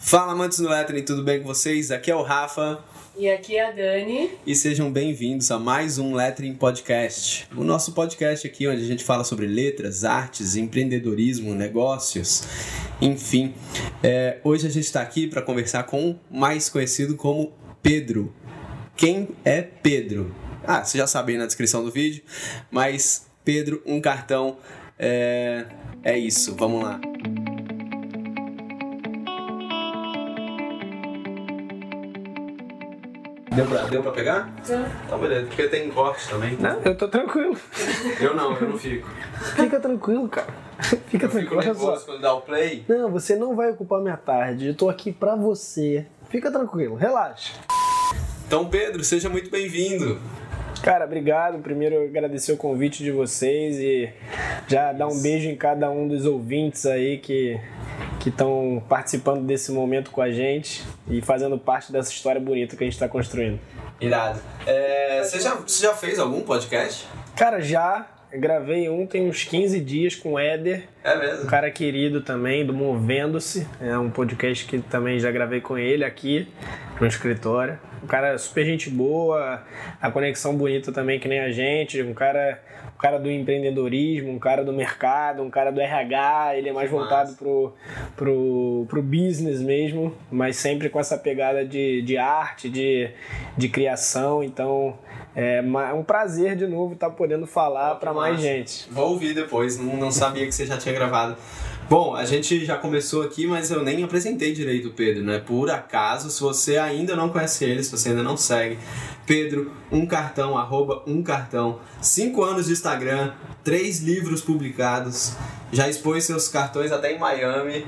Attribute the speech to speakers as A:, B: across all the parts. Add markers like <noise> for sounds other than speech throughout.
A: Fala amantes do Lettering, tudo bem com vocês? Aqui é o Rafa.
B: E aqui é a Dani.
A: E sejam bem-vindos a mais um Lettering Podcast. O nosso podcast aqui onde a gente fala sobre letras, artes, empreendedorismo, negócios, enfim. É, hoje a gente está aqui para conversar com o mais conhecido como Pedro. Quem é Pedro? Ah, você já sabe aí na descrição do vídeo, mas Pedro, um cartão. É, é isso, vamos lá. Deu pra, deu pra pegar?
B: Tá.
A: Então beleza, porque tem corte também.
C: Não, eu tô tranquilo.
A: Eu não, eu não fico.
C: Fica tranquilo, cara. Fica
A: Eu fico
C: tranquilo. Só.
A: nervoso quando dá o play.
C: Não, você não vai ocupar minha tarde. Eu tô aqui pra você. Fica tranquilo, relaxa.
A: Então, Pedro, seja muito bem-vindo.
C: Cara, obrigado. Primeiro agradecer o convite de vocês e já dar um beijo em cada um dos ouvintes aí que que estão participando desse momento com a gente e fazendo parte dessa história bonita que a gente está construindo.
A: Irado. É, você, já, você já fez algum podcast?
C: Cara, já gravei um tem uns 15 dias com o Éder,
A: É
C: um
A: mesmo?
C: cara querido também, do Movendo-se. É um podcast que também já gravei com ele aqui no escritório. Um cara super gente boa, a conexão bonita também que nem a gente. Um cara, um cara do empreendedorismo, um cara do mercado, um cara do RH. Ele é mais voltado pro, pro, pro business mesmo, mas sempre com essa pegada de, de arte, de, de criação. Então é é um prazer de novo estar podendo falar para mais gente.
A: Vou ouvir depois, não, não sabia que você já tinha gravado. Bom, a gente já começou aqui, mas eu nem apresentei direito o Pedro, né? Por acaso, se você ainda não conhece ele, se você ainda não segue, Pedro, um cartão, arroba um cartão, cinco anos de Instagram, três livros publicados, já expôs seus cartões até em Miami,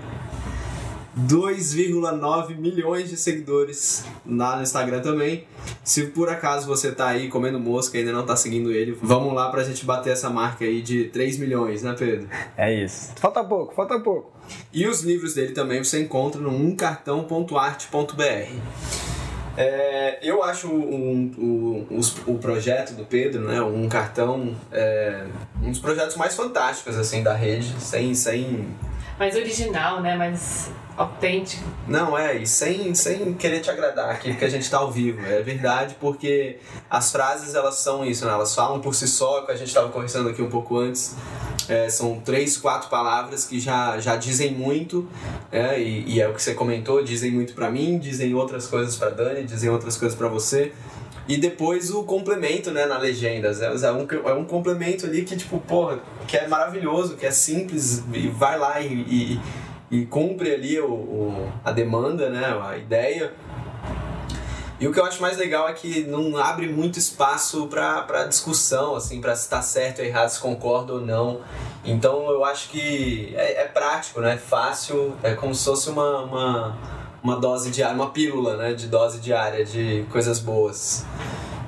A: 2,9 milhões de seguidores lá no Instagram também. Se por acaso você tá aí comendo mosca e ainda não tá seguindo ele, vamos lá pra gente bater essa marca aí de 3 milhões, né, Pedro?
C: É isso. Falta pouco, falta pouco.
A: E os livros dele também você encontra no umcartão.arte.br. É, eu acho um, um- os- o projeto do Pedro, né, um cartão, é, um dos projetos mais fantásticos assim da rede, sem, sem
B: Mais original, né? Mais autêntico.
A: Não, é, e sem, sem querer te agradar aqui, porque a gente tá ao vivo. É verdade, porque as frases elas são isso, né? Elas falam por si só, que a gente tava conversando aqui um pouco antes. É, são três, quatro palavras que já, já dizem muito, é, e, e é o que você comentou, dizem muito pra mim, dizem outras coisas pra Dani, dizem outras coisas pra você. E depois o complemento, né, na legendas. É um, é um complemento ali que, tipo, porra, que é maravilhoso, que é simples, e vai lá e, e, e cumpre ali o, o- a demanda, né, a ideia. E o que eu acho mais legal é que não abre muito espaço pra discussão, assim, pra se tá certo ou errado, se concorda ou não. Então eu acho que é, é prático, né? Fácil, é como se fosse uma, uma, uma dose diária, uma pílula, né? De dose diária de coisas boas.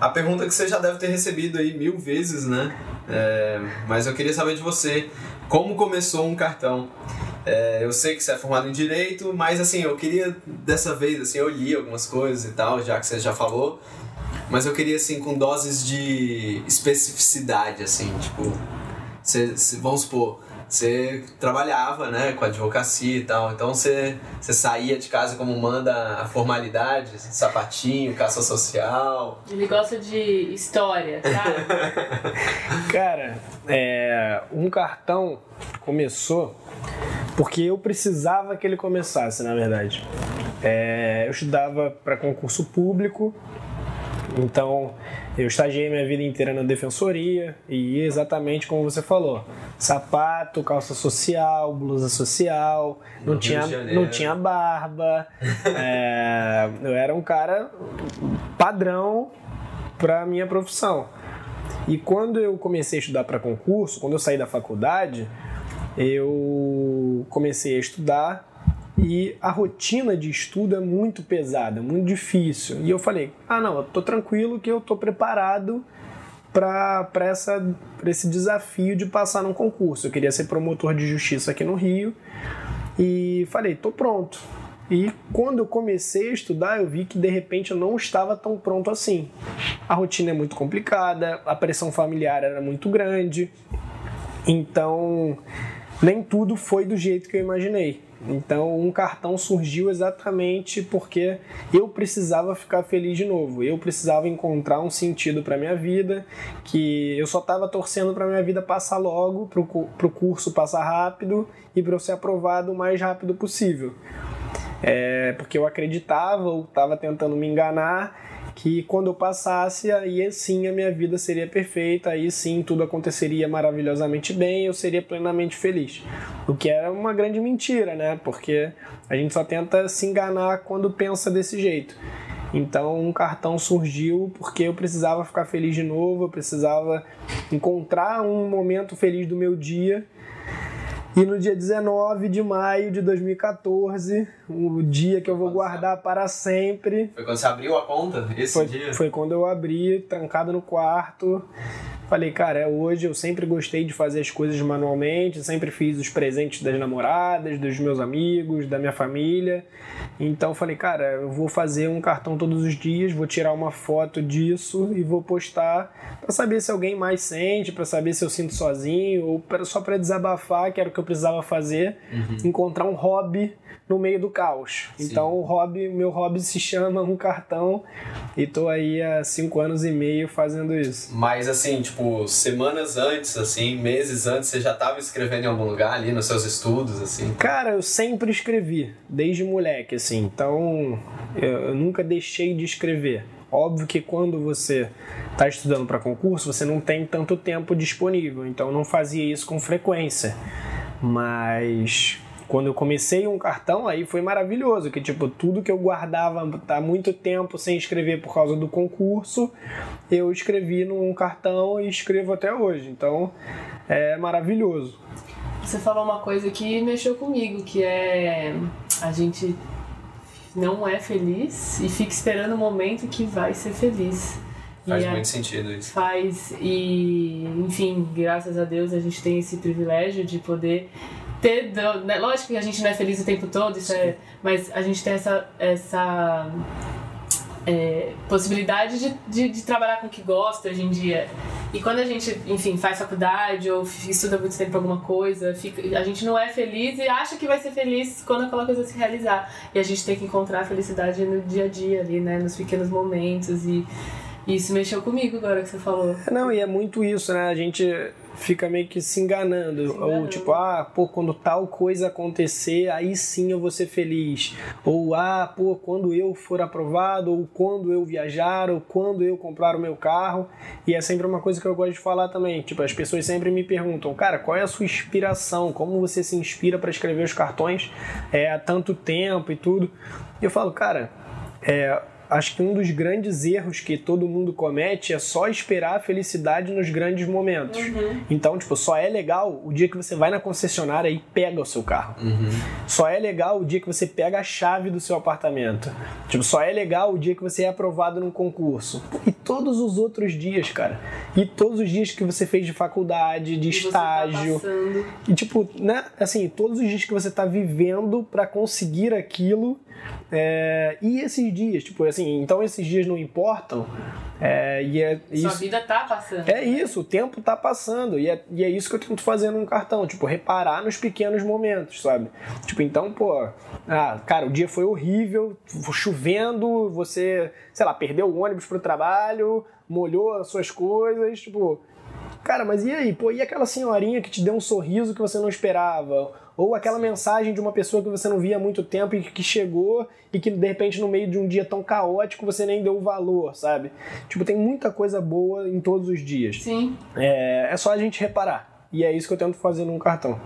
A: A pergunta que você já deve ter recebido aí mil vezes, né? É, mas eu queria saber de você, como começou um cartão? É, eu sei que você é formado em Direito, mas assim, eu queria dessa vez, assim, eu li algumas coisas e tal, já que você já falou, mas eu queria assim, com doses de especificidade, assim, tipo, você, você- vamos supor, você trabalhava, né, com advocacia e tal, então você, você saía de casa como manda a formalidade, sapatinho, caça social.
B: Ele gosta de história, sabe? <laughs>
C: Cara, é, um cartão começou porque eu precisava que ele começasse, na verdade. É, eu estudava para concurso público, então eu estagiei minha vida inteira na defensoria e exatamente como você falou: sapato, calça social, blusa social, não tinha, não tinha barba. <laughs> é, eu era um cara padrão para minha profissão. E quando eu comecei a estudar para concurso, quando eu saí da faculdade, eu comecei a estudar e a rotina de estudo é muito pesada, muito difícil. E eu falei: ah, não, eu tô tranquilo que eu tô preparado para esse desafio de passar num concurso. Eu queria ser promotor de justiça aqui no Rio e falei: tô pronto. E quando eu comecei a estudar, eu vi que de repente eu não estava tão pronto assim. A rotina é muito complicada, a pressão familiar era muito grande, então nem tudo foi do jeito que eu imaginei. Então, um cartão surgiu exatamente porque eu precisava ficar feliz de novo. Eu precisava encontrar um sentido para minha vida, que eu só estava torcendo para minha vida passar logo, para o curso passar rápido e para eu ser aprovado o mais rápido possível. É, porque eu acreditava ou estava tentando me enganar que quando eu passasse, aí sim a minha vida seria perfeita, aí sim tudo aconteceria maravilhosamente bem, eu seria plenamente feliz. O que era uma grande mentira, né? Porque a gente só tenta se enganar quando pensa desse jeito. Então, um cartão surgiu porque eu precisava ficar feliz de novo, eu precisava encontrar um momento feliz do meu dia e no dia 19 de maio de 2014, o dia que eu vou guardar para sempre.
A: Foi quando você abriu a conta? Esse
C: foi,
A: dia?
C: Foi quando eu abri, trancado no quarto. Falei, cara, é hoje. Eu sempre gostei de fazer as coisas manualmente, sempre fiz os presentes das namoradas, dos meus amigos, da minha família. Então falei, cara, eu vou fazer um cartão todos os dias, vou tirar uma foto disso e vou postar para saber se alguém mais sente, para saber se eu sinto sozinho ou pra, só para desabafar, que era o que eu precisava fazer, uhum. encontrar um hobby no meio do caos. Sim. Então o hobby, meu hobby se chama um cartão e tô aí há cinco anos e meio fazendo isso.
A: Mas assim, tipo, semanas antes, assim, meses antes, você já estava escrevendo em algum lugar ali nos seus estudos, assim?
C: Cara, eu sempre escrevi, desde moleque, assim. Então eu nunca deixei de escrever. Óbvio que quando você está estudando para concurso, você não tem tanto tempo disponível, então eu não fazia isso com frequência. Mas quando eu comecei um cartão, aí foi maravilhoso, que tipo, tudo que eu guardava há muito tempo sem escrever por causa do concurso, eu escrevi num cartão e escrevo até hoje. Então, é maravilhoso.
B: Você falou uma coisa que mexeu comigo, que é a gente não é feliz e fica esperando o momento que vai ser feliz.
A: Faz e muito sentido isso.
B: Faz, e enfim, graças a Deus a gente tem esse privilégio de poder ter. Né, lógico que a gente não é feliz o tempo todo, isso é, mas a gente tem essa, essa é, possibilidade de, de, de, trabalhar com o que gosta hoje em dia. E quando a gente, enfim, faz faculdade ou estuda muito tempo alguma coisa, fica, a gente não é feliz e acha que vai ser feliz quando aquela coisa se realizar. E a gente tem que encontrar a felicidade no dia a dia ali, né? Nos pequenos momentos e isso mexeu comigo agora que você falou.
C: Não, e é muito isso, né? A gente fica meio que se enganando. se enganando. Ou tipo, ah, pô, quando tal coisa acontecer, aí sim eu vou ser feliz. Ou ah, pô, quando eu for aprovado, ou quando eu viajar, ou quando eu comprar o meu carro. E é sempre uma coisa que eu gosto de falar também. Tipo, as pessoas sempre me perguntam, cara, qual é a sua inspiração? Como você se inspira para escrever os cartões é, há tanto tempo e tudo? E eu falo, cara, é, acho que um dos grandes erros que todo mundo comete é só esperar a felicidade nos grandes momentos. Uhum. Então, tipo, só é legal o dia que você vai na concessionária e pega o seu carro. Uhum. Só é legal o dia que você pega a chave do seu apartamento. Tipo, só é legal o dia que você é aprovado num concurso. E todos os outros dias, cara. E todos os dias que você fez de faculdade, de e tá estágio. Tá e tipo, né? Assim, todos os dias que você tá vivendo para conseguir aquilo é, e esses dias, tipo assim, então esses dias não importam. É, e é
B: isso, Sua vida tá passando.
C: É isso, o tempo tá passando. E é, e é isso que eu tento fazer num cartão, tipo, reparar nos pequenos momentos, sabe? Tipo, então, pô, ah, cara, o dia foi horrível, chovendo, você, sei lá, perdeu o ônibus pro trabalho, molhou as suas coisas, tipo. Cara, mas e aí? Pô, e aquela senhorinha que te deu um sorriso que você não esperava? Ou aquela Sim. mensagem de uma pessoa que você não via há muito tempo e que chegou e que de repente no meio de um dia tão caótico você nem deu valor, sabe? Tipo, tem muita coisa boa em todos os dias.
B: Sim.
C: É, é só a gente reparar. E é isso que eu tento fazer num cartão.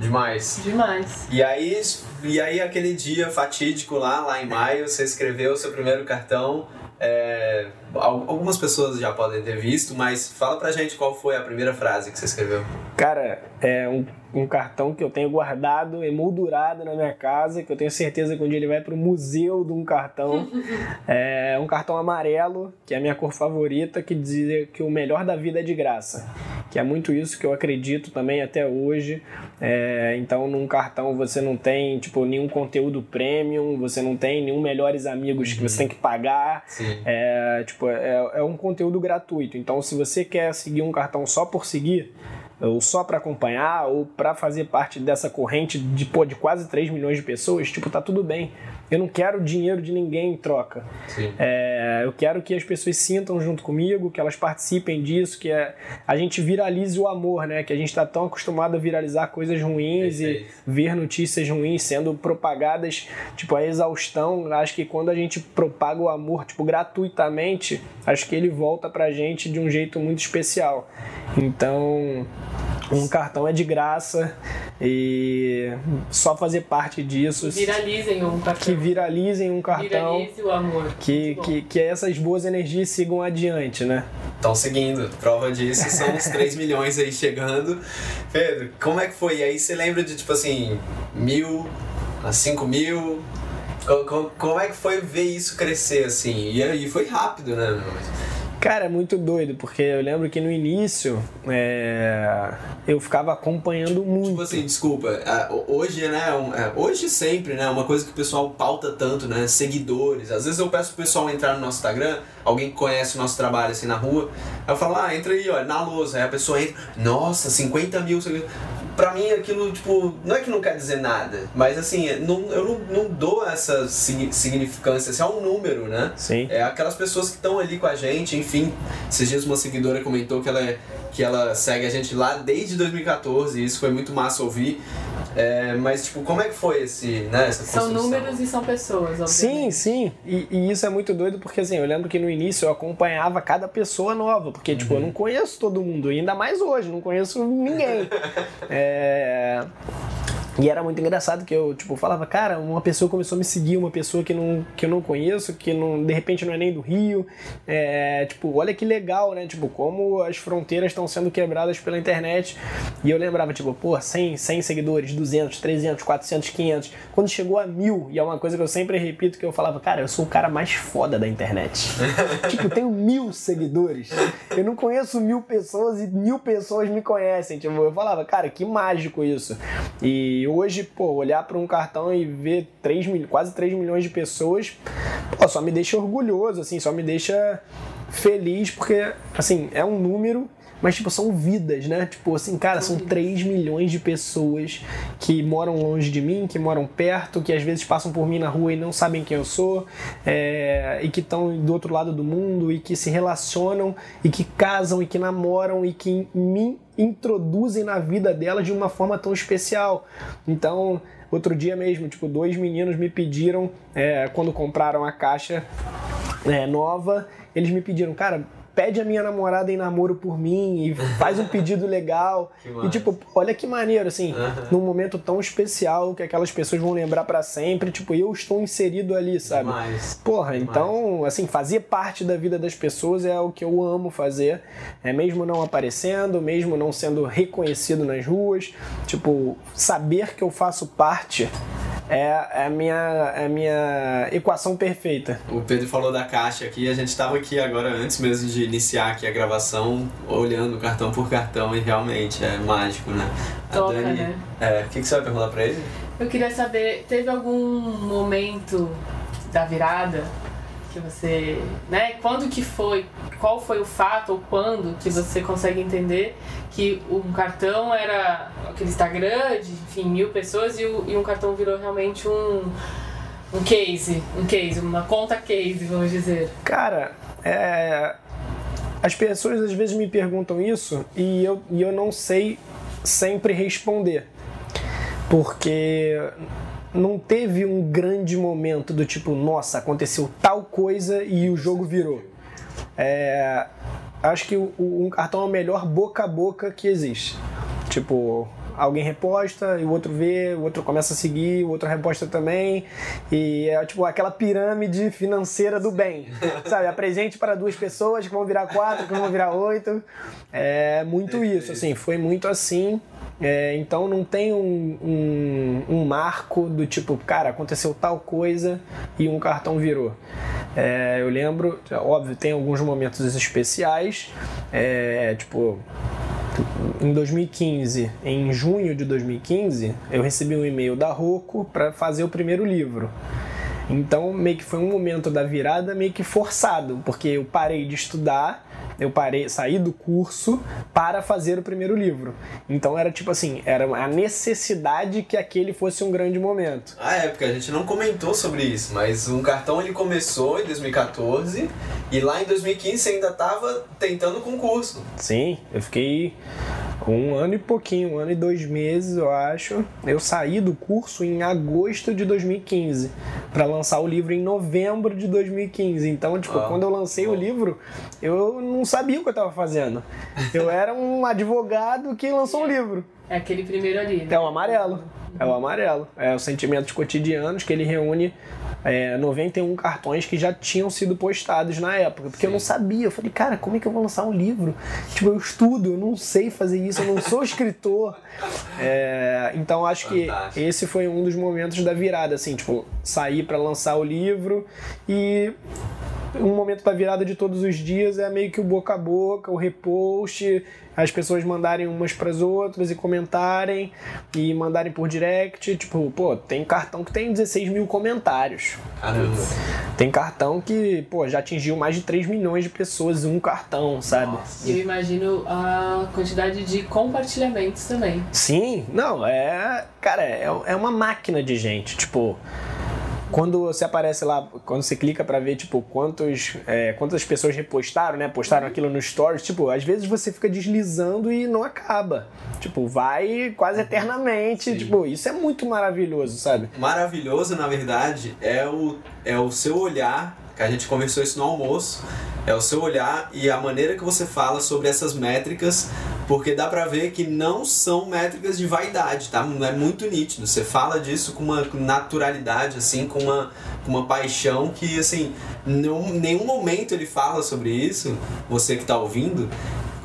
A: Demais.
B: Demais.
A: E aí, e aí aquele dia fatídico lá, lá em maio, você escreveu o seu primeiro cartão. É, algumas pessoas já podem ter visto, mas fala pra gente qual foi a primeira frase que você escreveu.
C: Cara, é um, um cartão que eu tenho guardado, emoldurado na minha casa, que eu tenho certeza que um dia ele vai pro museu de um cartão. <laughs> é um cartão amarelo, que é a minha cor favorita, que dizia que o melhor da vida é de graça. Que é muito isso que eu acredito também até hoje. É, então, num cartão você não tem tipo nenhum conteúdo premium, você não tem nenhum melhores amigos uhum. que você tem que pagar. Sim. É, tipo, é, é um conteúdo gratuito. Então, se você quer seguir um cartão só por seguir, ou só para acompanhar, ou para fazer parte dessa corrente de, pô, de quase 3 milhões de pessoas, tipo, tá tudo bem. Eu não quero dinheiro de ninguém em troca. É, eu quero que as pessoas sintam junto comigo, que elas participem disso, que a, a gente viralize o amor, né? Que a gente está tão acostumado a viralizar coisas ruins Perfeito. e ver notícias ruins sendo propagadas, tipo, a exaustão. Acho que quando a gente propaga o amor, tipo, gratuitamente, acho que ele volta pra gente de um jeito muito especial. Então, um cartão é de graça e só fazer parte disso.
B: Viralizem um cartão.
C: Que viralizem um cartão.
B: Viralize o amor.
C: Que, que, que essas boas energias sigam adiante, né?
A: Estão seguindo. Prova disso são uns 3 <laughs> milhões aí chegando. Pedro, como é que foi? E aí você lembra de tipo assim, mil a 5 mil? Como, como, é que foi ver isso crescer assim? E aí foi rápido, né?
C: Cara, é muito doido, porque eu lembro que no início é, eu ficava acompanhando muito.
A: Tipo assim, desculpa, hoje, né, é, hoje sempre, né, uma coisa que o pessoal pauta tanto, né, seguidores. Às vezes eu peço pro pessoal entrar no nosso Instagram, alguém que conhece o nosso trabalho assim na rua, eu falo, ah, entra aí, olha, na lousa. Aí a pessoa entra, nossa, 50 mil seguidores pra mim aquilo, tipo, não é que não quer dizer nada, mas assim, não, eu não, não dou essa significância, assim, é um número, né?
C: Sim.
A: É aquelas pessoas que estão ali com a gente, enfim. Esses dias uma seguidora comentou que ela, é, que ela segue a gente lá desde 2014, e isso foi muito massa ouvir. É, mas, tipo, como é que foi esse, né, essa
B: São números e são pessoas, obviamente.
C: Sim, sim. E, e, isso é muito doido porque, assim, eu lembro que no início eu acompanhava cada pessoa nova, porque, uhum. tipo, eu não conheço todo mundo, ainda mais hoje, não conheço ninguém. <laughs> é... E era muito engraçado que eu, tipo, falava, cara, uma pessoa começou a me seguir, uma pessoa que, não, que eu não conheço, que não, de repente não é nem do Rio. É, tipo, olha que legal, né? Tipo, como as fronteiras estão sendo quebradas pela internet. E eu lembrava, tipo, pô, 100, 100 seguidores, 200, 300, 400, 500. Quando chegou a mil, e é uma coisa que eu sempre repito, que eu falava, cara, eu sou o cara mais foda da internet. <laughs> tipo, tenho mil seguidores. Eu não conheço mil pessoas e mil pessoas me conhecem. Tipo, eu falava, cara, que mágico isso. E hoje, pô, olhar para um cartão e ver 3 mil, quase 3 milhões de pessoas, pô, só me deixa orgulhoso, assim, só me deixa feliz, porque, assim, é um número mas, tipo, são vidas, né? Tipo, assim, cara, são 3 milhões de pessoas que moram longe de mim, que moram perto, que às vezes passam por mim na rua e não sabem quem eu sou, é, e que estão do outro lado do mundo, e que se relacionam, e que casam, e que namoram, e que me introduzem na vida delas de uma forma tão especial. Então, outro dia mesmo, tipo, dois meninos me pediram, é, quando compraram a caixa é, nova, eles me pediram, cara, pede a minha namorada em namoro por mim e faz um pedido legal. <laughs> e tipo, olha que maneiro, assim, uhum. num momento tão especial que aquelas pessoas vão lembrar para sempre, tipo, eu estou inserido ali, sabe?
A: Demais.
C: Porra, Demais. então, assim, fazer parte da vida das pessoas é o que eu amo fazer. É mesmo não aparecendo, mesmo não sendo reconhecido nas ruas, tipo, saber que eu faço parte é, é, a minha, é a minha equação perfeita.
A: O Pedro falou da caixa aqui, a gente estava aqui agora, antes mesmo de iniciar aqui a gravação, olhando cartão por cartão e realmente é mágico, né?
B: Toca, Dani, né?
A: É, o que, que você vai perguntar para ele?
B: Eu queria saber, teve algum momento da virada que você, né? Quando que foi? Qual foi o fato ou quando que você consegue entender que um cartão era aquele Instagram de, enfim, mil pessoas e, o, e um cartão virou realmente um um case, um case, uma conta case, vamos dizer.
C: Cara, é, as pessoas às vezes me perguntam isso e eu, e eu não sei sempre responder. Porque não teve um grande momento do tipo, nossa, aconteceu tal coisa e o jogo virou. É, acho que o, um cartão é o melhor boca a boca que existe. Tipo, alguém reposta e o outro vê, o outro começa a seguir, o outro reposta também. E é tipo aquela pirâmide financeira do bem. <laughs> Sabe? Apresente para duas pessoas que vão virar quatro, que vão virar oito. É muito isso, assim, foi muito assim. É, então não tem um, um, um, marco do tipo, cara, aconteceu tal coisa e um cartão virou. É, eu lembro, óbvio, tem alguns momentos especiais, é, tipo, em 2015, em junho de 2015, eu recebi um e-mail da Rocco para fazer o primeiro livro. Então, meio que foi um momento da virada meio que forçado, porque eu parei de estudar eu parei, saí do curso para fazer o primeiro livro. Então era tipo assim, era a necessidade que aquele fosse um grande momento.
A: Ah, é, porque a gente não comentou sobre isso, mas um cartão ele começou em 2014 e lá em 2015 você ainda estava tentando concurso.
C: Sim, eu fiquei um ano e pouquinho, um ano e dois meses, eu acho. Eu saí do curso em agosto de 2015 para lançar o livro em novembro de 2015. Então, tipo, quando eu lancei o livro, eu não sabia o que eu estava fazendo. Eu era um <laughs> advogado que lançou um livro.
B: É aquele primeiro ali. Né?
C: É o amarelo. É o amarelo. É os sentimentos cotidianos que ele reúne é, 91 cartões que já tinham sido postados na época. Porque Sim. eu não sabia. Eu falei, cara, como é que eu vou lançar um livro? Tipo, eu estudo, eu não sei fazer isso, eu não sou escritor. <laughs> É, então acho Fantástico. que esse foi um dos momentos da virada, assim, tipo, sair para lançar o livro e um momento da virada de todos os dias é meio que o boca a boca, o repost, as pessoas mandarem umas para as outras e comentarem e mandarem por direct. Tipo, pô, tem cartão que tem 16 mil comentários.
A: Caramba.
C: Tem cartão que, pô, já atingiu mais de 3 milhões de pessoas em um cartão, sabe? Nossa.
B: Eu imagino a quantidade de compartilhamentos também.
C: Sim, não, é. Cara, é, é uma máquina de gente. Tipo quando você aparece lá, quando você clica para ver, tipo, quantos, é, quantas pessoas repostaram, né? Postaram uhum. aquilo no stories, tipo, às vezes você fica deslizando e não acaba. Tipo, vai quase eternamente. Sim. Tipo, isso é muito maravilhoso, sabe?
A: Maravilhoso, na verdade, é o, é o seu olhar, que a gente conversou isso no almoço, é o seu olhar e a maneira que você fala sobre essas métricas, porque dá pra ver que não são métricas de vaidade, tá? É muito nítido. Você fala disso com uma naturalidade, assim, com uma, com uma paixão que, assim, em nenhum momento ele fala sobre isso, você que tá ouvindo,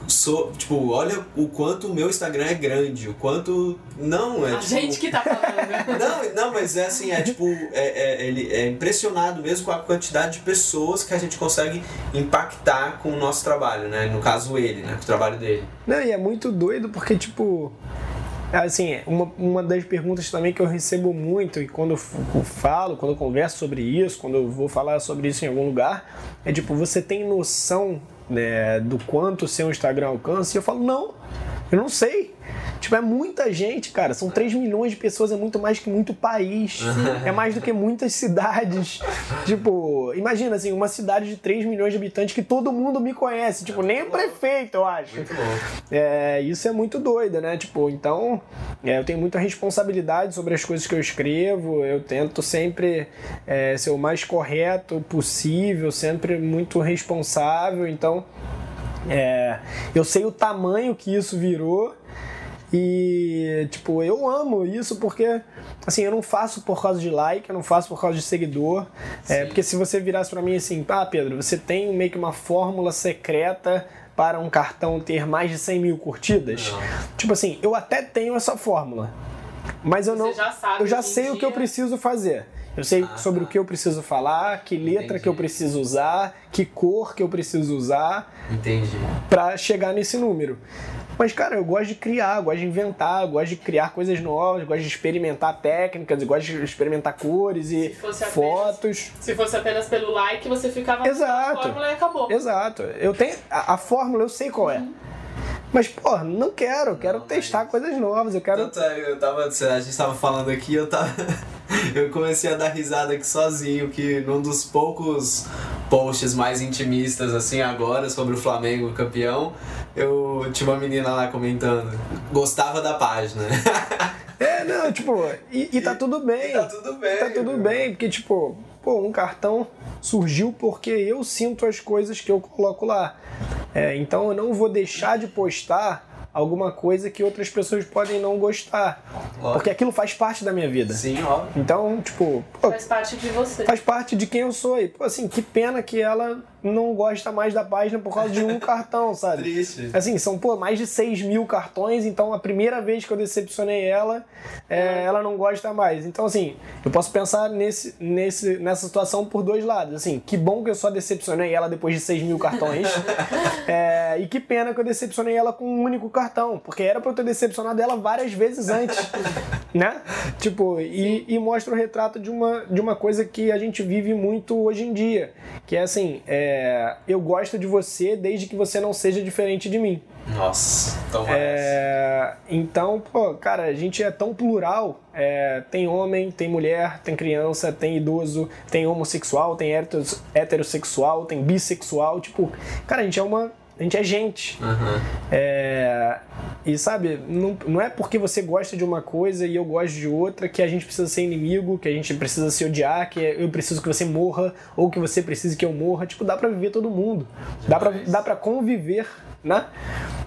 A: sou, tipo, olha o quanto o meu Instagram é grande, o quanto. Não, é.
B: A
A: tipo,
B: gente que tá falando. <laughs>
A: não, não, mas é assim, é tipo, é, é, ele é impressionado mesmo com a quantidade de pessoas que a gente consegue impactar com o nosso trabalho, né? No caso, ele, né? Com o trabalho dele.
C: Não, e é muito doido porque, tipo. Assim, uma, uma das perguntas também que eu recebo muito e quando eu falo, quando eu converso sobre isso, quando eu vou falar sobre isso em algum lugar, é tipo, você tem noção né, do quanto o seu Instagram alcança, e eu falo, não, eu não sei. Tipo, é muita gente, cara. São 3 milhões de pessoas, é muito mais que muito país. <laughs> é mais do que muitas cidades. tipo, imagina assim, uma cidade de 3 milhões de habitantes que todo mundo me conhece. Tipo, nem o prefeito, eu acho.
A: Muito bom.
C: É, isso é muito doido, né? Tipo, então, é, eu tenho muita responsabilidade sobre as coisas que eu escrevo. Eu tento sempre é, ser o mais correto possível, sempre muito responsável. Então, é, eu sei o tamanho que isso virou e, tipo, eu amo isso porque, assim, eu não faço por causa de like, eu não faço por causa de seguidor. É, porque se você virasse para mim assim, ah, Pedro, você tem meio que uma fórmula secreta para um cartão ter mais de 100 mil curtidas? Não. Tipo assim, eu até tenho essa fórmula. Mas eu não.
B: Já
C: eu já sei dia... o que eu preciso fazer. Eu sei ah, sobre tá. o que eu preciso falar, que letra Entendi. que eu preciso usar, que cor que eu preciso usar.
A: Entendi.
C: Para chegar nesse número. Mas, cara, eu gosto de criar, gosto de inventar, gosto de criar coisas novas, gosto de experimentar técnicas, gosto de experimentar cores e se fotos.
B: Apenas, se fosse apenas pelo like, você ficava
C: Exato.
B: a fórmula e acabou.
C: Exato. Eu tenho. A, a fórmula eu sei qual é. Uhum. Mas, pô, não quero, eu quero não, testar mas... coisas novas, eu quero.
A: Tanto é, eu tava. A gente tava falando aqui, eu tava. <laughs> eu comecei a dar risada aqui sozinho, que num dos poucos posts mais intimistas, assim, agora, sobre o Flamengo campeão, eu tinha uma menina lá comentando. Gostava da página.
C: é, não, tipo, e, e tá tudo bem.
A: E tá tudo bem.
C: Tá tudo bem, porque, tipo, pô, um cartão surgiu porque eu sinto as coisas que eu coloco lá. É, então eu não vou deixar de postar alguma coisa que outras pessoas podem não gostar. Óbvio. Porque aquilo faz parte da minha vida.
A: Sim, óbvio.
C: Então, tipo. Pô,
B: faz parte de você.
C: Faz parte de quem eu sou. E, pô, assim, que pena que ela não gosta mais da página por causa de um <laughs> cartão, sabe?
A: Triste.
C: Assim, são, pô, mais de 6 mil cartões, então a primeira vez que eu decepcionei ela, é, ela não gosta mais. Então, assim, eu posso pensar nesse, nesse, nessa situação por dois lados. Assim, que bom que eu só decepcionei ela depois de 6 mil cartões. <laughs> é, e que pena que eu decepcionei ela com um único cartão cartão, porque era pra eu ter decepcionado ela várias vezes antes, <laughs> né? Tipo, e, e, mostra o retrato de uma, de uma coisa que a gente vive muito hoje em dia, que é assim, é, eu gosto de você desde que você não seja diferente de mim.
A: Nossa, tão
C: é, Então, pô, cara, a gente é tão plural. É, tem homem, tem mulher, tem criança, tem idoso, tem homossexual, tem heterossexual, tem bissexual. Tipo, cara, a gente é uma a gente é gente.
A: Uhum.
C: É, e sabe, não, não é porque você gosta de uma coisa e eu gosto de outra que a gente precisa ser inimigo, que a gente precisa se odiar, que eu preciso que você morra ou que você precise que eu morra. Tipo, dá pra viver todo mundo. Dá pra, dá pra conviver né?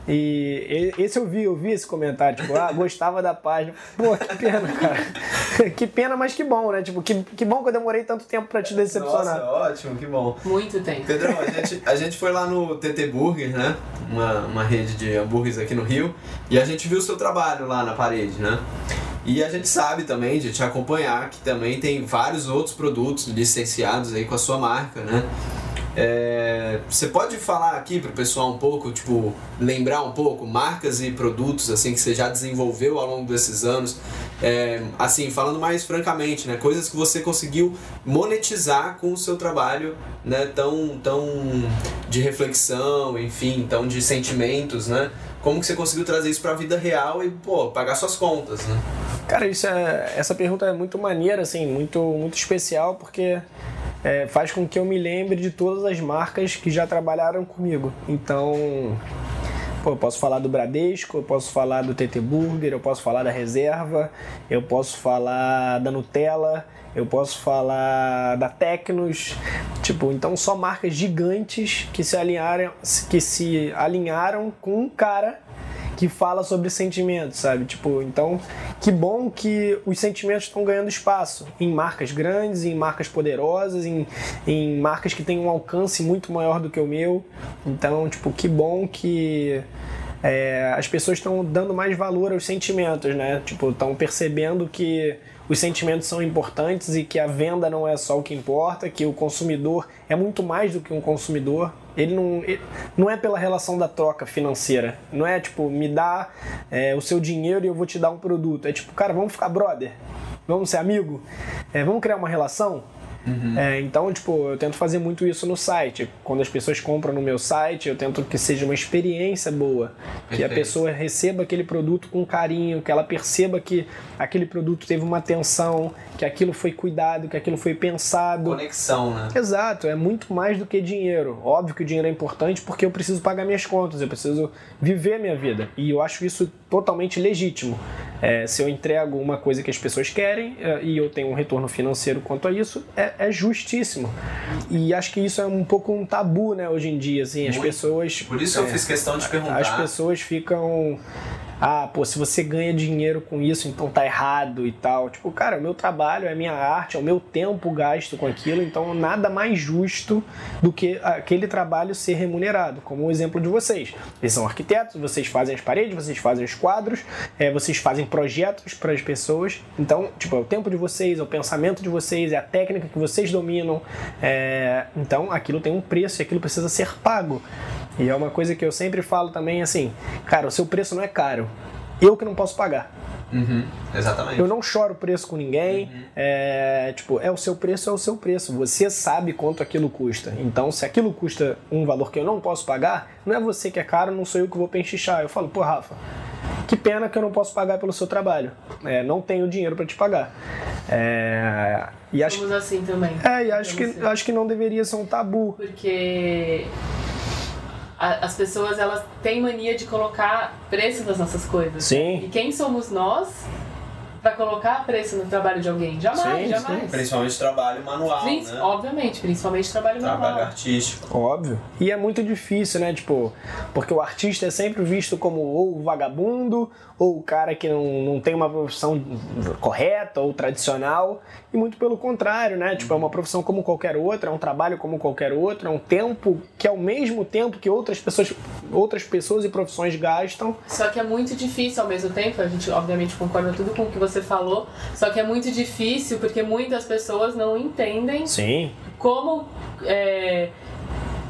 C: E esse eu vi, eu vi esse comentário, tipo, ah, gostava da página. Pô, que pena, cara. <laughs> que pena, mas que bom, né? Tipo, que, que bom que eu demorei tanto tempo pra te decepcionar.
A: Nossa, ótimo, que bom.
B: Muito tempo.
A: Pedrão, a gente, a gente foi lá no TT Burger, né? Uma, uma rede de hambúrgueres aqui no Rio, e a gente viu o seu trabalho lá na parede, né? E a gente sabe também, de te acompanhar, que também tem vários outros produtos licenciados aí com a sua marca, né? É, você pode falar aqui para o pessoal um pouco, tipo, lembrar um pouco marcas e produtos assim que você já desenvolveu ao longo desses anos, é, assim falando mais francamente, né, coisas que você conseguiu monetizar com o seu trabalho, né, tão tão de reflexão, enfim, tão de sentimentos, né? Como que você conseguiu trazer isso para a vida real e pô pagar suas contas, né?
C: Cara, isso é, essa pergunta é muito maneira, assim, muito muito especial porque é, faz com que eu me lembre de todas as marcas que já trabalharam comigo. Então, pô, eu posso falar do Bradesco, eu posso falar do TT Burger, eu posso falar da Reserva, eu posso falar da Nutella, eu posso falar da Tecnos, tipo, então só marcas gigantes que se alinharam, que se alinharam com um cara que fala sobre sentimentos, sabe? Tipo, então, que bom que os sentimentos estão ganhando espaço em marcas grandes, em marcas poderosas, em, em marcas que têm um alcance muito maior do que o meu. Então, tipo, que bom que é, as pessoas estão dando mais valor aos sentimentos, né? Tipo, estão percebendo que os sentimentos são importantes e que a venda não é só o que importa, que o consumidor é muito mais do que um consumidor. Ele não, ele, não é pela relação da troca financeira. Não é tipo, me dá é, o seu dinheiro e eu vou te dar um produto. É tipo, cara, vamos ficar brother? Vamos ser amigo? É, vamos criar uma relação? Uhum. É, então, tipo, eu tento fazer muito isso no site. Quando as pessoas compram no meu site, eu tento que seja uma experiência boa. Perfeito. Que a pessoa receba aquele produto com carinho, que ela perceba que aquele produto teve uma atenção, que aquilo foi cuidado, que aquilo foi pensado.
A: Conexão, né?
C: Exato, é muito mais do que dinheiro. Óbvio que o dinheiro é importante porque eu preciso pagar minhas contas, eu preciso viver a minha vida. E eu acho isso totalmente legítimo. É, se eu entrego uma coisa que as pessoas querem é, e eu tenho um retorno financeiro quanto a isso, é, é, justíssimo. E acho que isso é um pouco um tabu, né, hoje em dia, assim, as pessoas...
A: Por isso eu é, fiz questão de perguntar.
C: As pessoas ficam ah, pô, se você ganha dinheiro com isso, então tá errado e tal. Tipo, cara, o meu trabalho é minha arte, é o meu tempo gasto com aquilo, então nada mais justo do que aquele trabalho ser remunerado, como o exemplo de vocês. Vocês são arquitetos, vocês fazem as paredes, vocês fazem os quadros, é, vocês fazem projetos para as pessoas. Então, tipo, é o tempo de vocês, é o pensamento de vocês, é a técnica que vocês dominam. É, então, aquilo tem um preço e aquilo precisa ser pago. E é uma coisa que eu sempre falo também assim, cara, o seu preço não é caro. Eu que não posso pagar.
A: Uhum, exatamente.
C: Eu não choro preço com ninguém. Uhum. É, tipo, é o seu preço, é o seu preço. Você sabe quanto aquilo custa. Então, se aquilo custa um valor que eu não posso pagar, não é você que é caro, não sou eu que vou penchichar. Eu falo, pô, Rafa, que pena que eu não posso pagar pelo seu trabalho. É, não tenho dinheiro para te pagar. É,
B: e acho, Somos assim também.
C: É, e acho que, acho que não deveria ser um tabu.
B: Porque as pessoas elas têm mania de colocar preço nas nossas coisas.
C: Sim.
B: E quem somos nós para colocar preço no trabalho de alguém? Jamais, sim, jamais. Sim.
A: Principalmente trabalho manual, Princ né?
B: Obviamente, principalmente trabalho,
A: trabalho
B: manual.
A: Trabalho artístico.
C: Óbvio. E é muito difícil, né? Tipo, porque o artista é sempre visto como ou vagabundo ou o cara que não, não tem uma profissão correta ou tradicional. E muito pelo contrário, né? Tipo, é uma profissão como qualquer outra, é um trabalho como qualquer outro, é um tempo que é o mesmo tempo que outras pessoas, outras pessoas e profissões gastam.
B: Só que é muito difícil ao mesmo tempo, a gente obviamente concorda tudo com o que você falou, só que é muito difícil porque muitas pessoas não entendem
C: Sim.
B: como. É,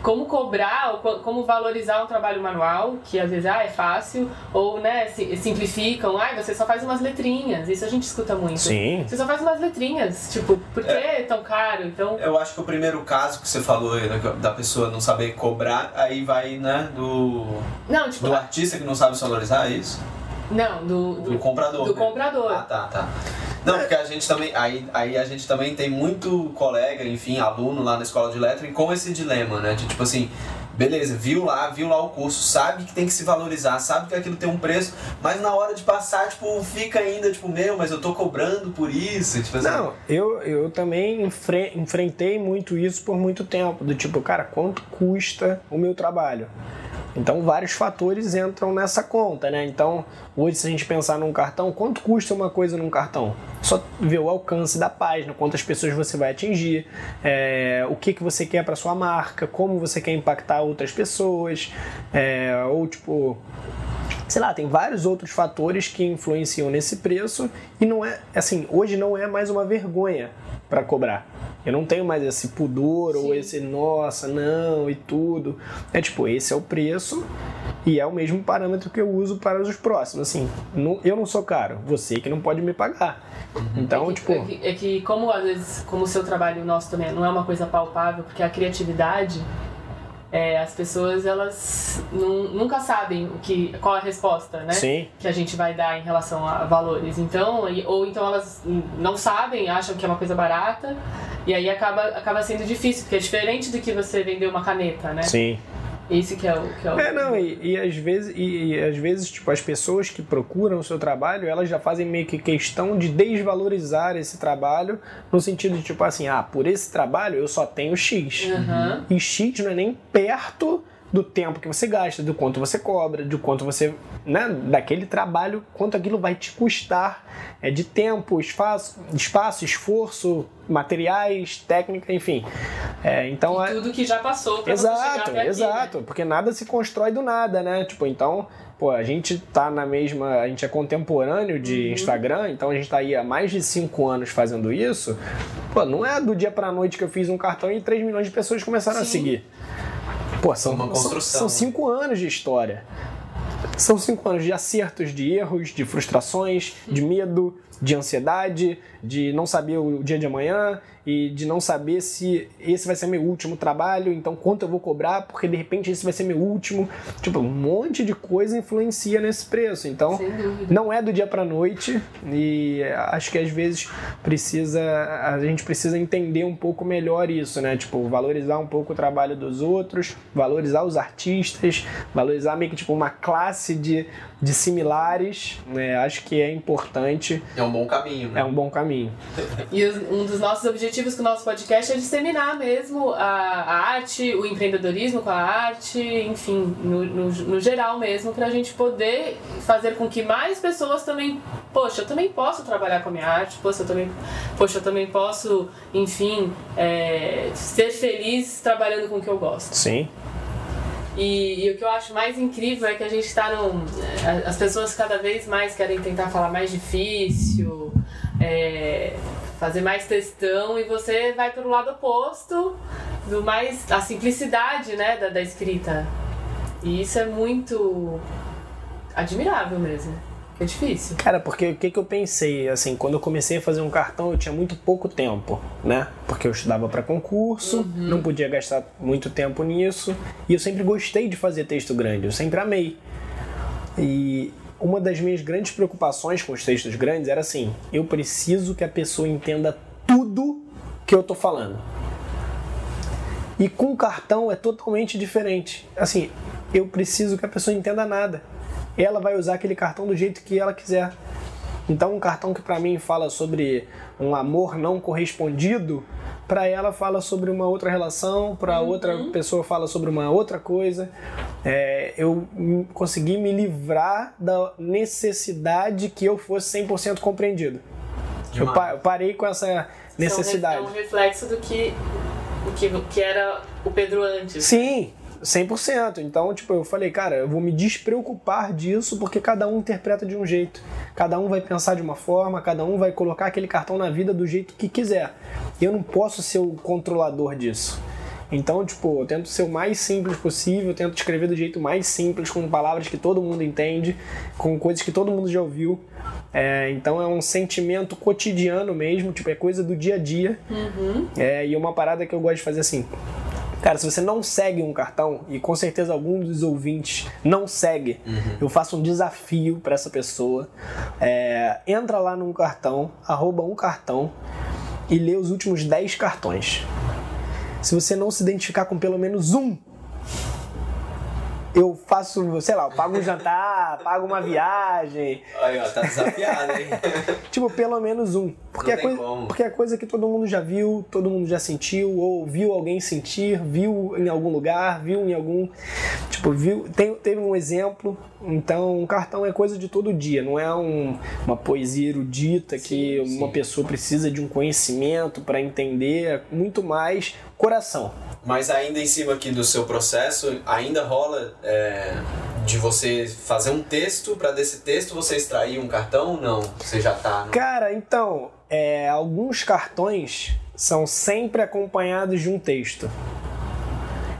B: como cobrar, ou co- como valorizar um trabalho manual, que às vezes ah, é fácil, ou né, si- simplificam, ah, você só faz umas letrinhas. Isso a gente escuta muito.
C: Sim.
B: Você só faz umas letrinhas, tipo, por que é tão caro? Então,
A: Eu acho que o primeiro caso que você falou né, da pessoa não saber cobrar, aí vai, né, do,
B: não, tipo,
A: do artista que não sabe se valorizar, é isso?
B: Não, do,
A: Do
B: do,
A: comprador.
B: do
A: né?
B: comprador.
A: Ah, tá, tá. Não, porque a gente também. Aí, aí a gente também tem muito colega, enfim, aluno lá na escola de letra, e com esse dilema, né? De tipo assim, beleza, viu lá, viu lá o curso, sabe que tem que se valorizar, sabe que aquilo tem um preço, mas na hora de passar, tipo, fica ainda, tipo, meu, mas eu tô cobrando por isso. Tipo assim.
C: Não, eu, eu também enfre- enfrentei muito isso por muito tempo. Do tipo, cara, quanto custa o meu trabalho? Então, vários fatores entram nessa conta, né? Então, hoje, se a gente pensar num cartão, quanto custa uma coisa num cartão? Só ver o alcance da página, quantas pessoas você vai atingir, é, o que, que você quer para sua marca, como você quer impactar outras pessoas, é, ou tipo, sei lá, tem vários outros fatores que influenciam nesse preço e não é, assim, hoje não é mais uma vergonha para cobrar. Eu não tenho mais esse pudor ou
B: Sim.
C: esse nossa, não e tudo. É tipo, esse é o preço e é o mesmo parâmetro que eu uso para os próximos. Assim, não- eu não sou caro, você que não pode me pagar. Então,
B: é que,
C: tipo,
B: é que, é que como às vezes, como o seu trabalho e o nosso também não é uma coisa palpável, porque a criatividade, é, as pessoas elas nu- nunca sabem o que, qual é a resposta, né?
C: sim,
B: Que a gente vai dar em relação a valores. Então, ou então elas não sabem, acham que é uma coisa barata, e aí acaba, acaba sendo difícil, porque é diferente do que você vender uma caneta, né?
C: sim.
B: Esse que é o que é o.
C: É, não, e, e às vezes, e, e às vezes, tipo, as pessoas que procuram o seu trabalho, elas já fazem meio que questão de desvalorizar esse trabalho, no sentido de, tipo assim, ah, por esse trabalho eu só tenho X.
B: Aham.
C: E X não é nem perto do tempo que você gasta, do quanto você cobra, do quanto você, né, daquele trabalho, quanto aquilo vai te custar é de tempo, espaço, espaço esforço, materiais, técnica, enfim. É, então,
B: E
C: é-
B: tudo que já passou pra
C: Exato,
B: até aqui, né?
C: exato, porque nada se constrói do nada, né? Tipo, então, pô, a gente tá na mesma, a gente é contemporâneo de
B: Uhum.
C: Instagram, então a gente tá aí há mais de cinco anos fazendo isso. Pô, não é do dia pra noite que eu fiz um cartão e 3 milhões de pessoas começaram a
B: Sim.
C: seguir. Pô, são,
A: Uma
C: são-
A: construção,
C: são
A: né?
C: cinco anos de história. São cinco anos de acertos, de erros, de frustrações, de medo, de ansiedade, de não saber o dia de amanhã e de não saber se esse vai ser meu último trabalho, então quanto eu vou cobrar, porque de repente esse vai ser meu último. Tipo, um monte de coisa influencia nesse preço. Então, não é do dia pra noite e acho que às vezes precisa a gente precisa entender um pouco melhor isso, né? Tipo, valorizar um pouco o trabalho dos outros, valorizar os artistas, valorizar meio que tipo uma classe de, de similares, né? Acho que é importante,
A: É um bom caminho, né?
C: é um bom caminho. <laughs>
B: E um dos nossos objetivos com o nosso podcast é disseminar mesmo a, a arte, o empreendedorismo com a arte, enfim, no, no, no geral mesmo, pra gente poder fazer com que mais pessoas também, poxa, eu também posso trabalhar com a minha arte, poxa, eu também, poxa, eu também posso, enfim, é, ser feliz trabalhando com o que eu gosto.
C: Sim.
B: E, e o que eu acho mais incrível é que a gente tá num. a- As pessoas cada vez mais querem tentar falar mais difícil, é, fazer mais textão, e você vai pelo lado oposto do mais. a simplicidade né, da, da escrita. E isso é muito admirável mesmo. É difícil.
C: Cara, porque o que, que eu pensei, assim, quando eu comecei a fazer um cartão, eu tinha muito pouco tempo, né? Porque eu estudava para concurso, não podia gastar muito tempo nisso, e eu sempre gostei de fazer texto grande, eu sempre amei. E uma das minhas grandes preocupações com os textos grandes era assim: eu preciso que a pessoa entenda tudo que eu tô falando. E com o cartão é totalmente diferente. Assim, eu preciso que a pessoa entenda nada. Ela vai usar aquele cartão do jeito que ela quiser. Então, um cartão que para mim fala sobre um amor não correspondido, para ela fala sobre uma outra relação, para outra pessoa fala sobre uma outra coisa. É, eu consegui me livrar da necessidade que eu fosse 100% compreendido. Eu, pa- eu parei com essa necessidade.
B: É um reflexo do que, o que, que era o Pedro antes.
C: Sim, 100%. Então, tipo, eu falei, cara, eu vou me despreocupar disso porque cada um interpreta de um jeito. Cada um vai pensar de uma forma, cada um vai colocar aquele cartão na vida do jeito que quiser. Eu não posso ser o controlador disso. Então, tipo, eu tento ser o mais simples possível, tento escrever do jeito mais simples, com palavras que todo mundo entende, com coisas que todo mundo já ouviu. É, então é um sentimento cotidiano mesmo, tipo, é coisa do dia a dia.
B: Uhum.
C: É, e uma parada que eu gosto de fazer assim. Cara, se você não segue um cartão, e com certeza algum dos ouvintes não segue, eu faço um desafio para essa pessoa. É, entra lá num cartão, arroba um cartão, e lê os últimos 10 cartões. Se você não se identificar com pelo menos um, eu faço, sei lá, eu pago um jantar, <laughs> pago uma viagem,
A: Aí, ó, tá desafiado, hein? <laughs>
C: Tipo, pelo menos um. Porque, é coisa,
A: como.
C: porque é coisa que todo mundo já viu, todo mundo já sentiu, ou viu alguém sentir, viu em algum lugar, viu em algum. Tipo, viu. Tem, teve um exemplo. Então, um cartão é coisa de todo dia, não é um- uma poesia erudita que
A: Sim,
C: uma
A: sim.
C: pessoa precisa de um conhecimento para entender, muito mais coração.
A: Mas ainda em cima aqui do seu processo, ainda rola é, de você fazer um texto, pra desse texto você extrair um cartão ou não? Você já tá no...
C: Cara, então, é, alguns cartões são sempre acompanhados de um texto.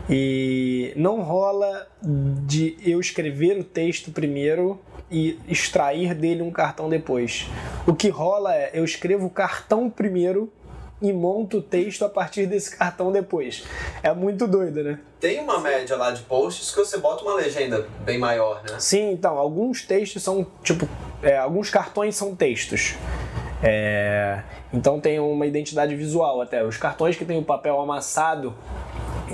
C: E não rola de eu escrever o texto primeiro e extrair dele um cartão depois. O que rola é eu escrevo o cartão primeiro e monto o texto a partir desse cartão depois. É muito doido, né?
A: Tem uma média lá de posts que você bota uma legenda bem maior, né?
C: Sim, então, alguns textos são, tipo, é, alguns cartões são textos. É, então tem uma identidade visual até. Os cartões que tem o papel amassado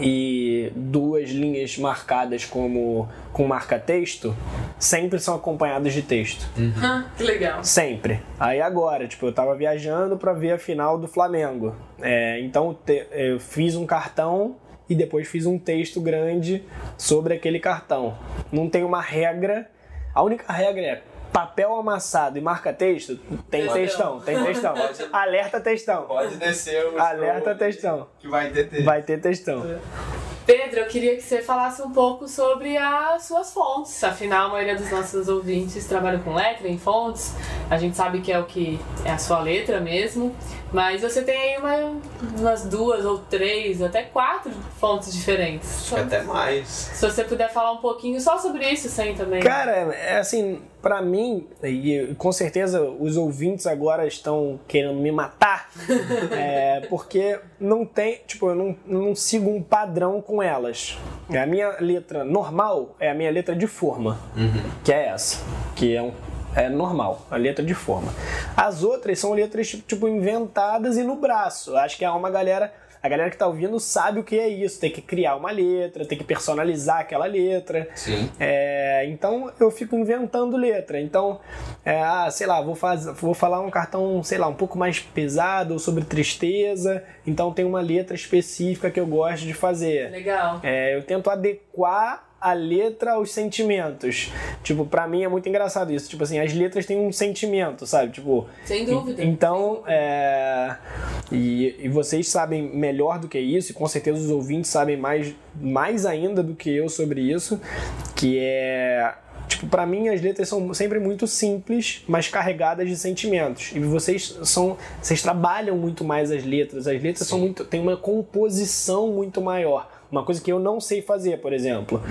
C: e duas linhas marcadas como com marca-texto sempre são acompanhados de texto.
B: Ah, que legal.
C: Sempre. Aí agora, tipo, eu tava viajando pra ver a final do Flamengo. É, então te- eu fiz um cartão e depois fiz um texto grande sobre aquele cartão. Não tem uma regra. A única regra é papel amassado e marca-texto. Tem
B: Textão.
C: textão, tem textão. Alerta textão.
A: Pode descer o...
C: Alerta textão.
A: Que vai ter texto.
C: Vai ter textão.
B: Pedro, eu queria que você falasse um pouco sobre as suas fontes. Afinal, a maioria dos nossos ouvintes trabalham com letra em fontes. A gente sabe que é o que é a sua letra mesmo. Mas você tem aí uma- umas duas ou três, até quatro fontes diferentes.
A: Acho que até mais.
B: Se você puder falar um pouquinho só sobre isso, sem também.
C: Cara, é assim, pra mim, e com certeza os ouvintes agora estão querendo me matar, <laughs> é, porque não tem, tipo, eu não, não sigo um padrão com elas. A minha letra normal é a minha letra de forma, que é essa, que é um é normal, a letra de forma. As outras são letras tipo, tipo, inventadas e no braço. Acho que é uma galera a galera que tá ouvindo sabe o que é isso. Tem que criar uma letra, tem que personalizar aquela letra.
A: Sim.
C: É, então eu fico inventando letra. Então, é, ah, sei lá, vou, faz, vou falar um cartão, sei lá, um pouco mais pesado ou sobre tristeza. Então tem uma letra específica que eu gosto de fazer.
B: Legal.
C: É, eu tento adequar a letra aos sentimentos. Tipo, pra mim é muito engraçado isso. Tipo assim, as letras têm um sentimento, sabe? Tipo,
B: Sem dúvida.
C: então, é, e, e vocês sabem melhor do que isso, e com certeza os ouvintes sabem mais, mais ainda do que eu sobre isso, que é. Tipo, pra mim as letras são sempre muito simples, mas carregadas de sentimentos. E vocês são. Vocês trabalham muito mais as letras. As letras são muito. têm uma composição muito maior. Uma coisa que eu não sei fazer, por exemplo.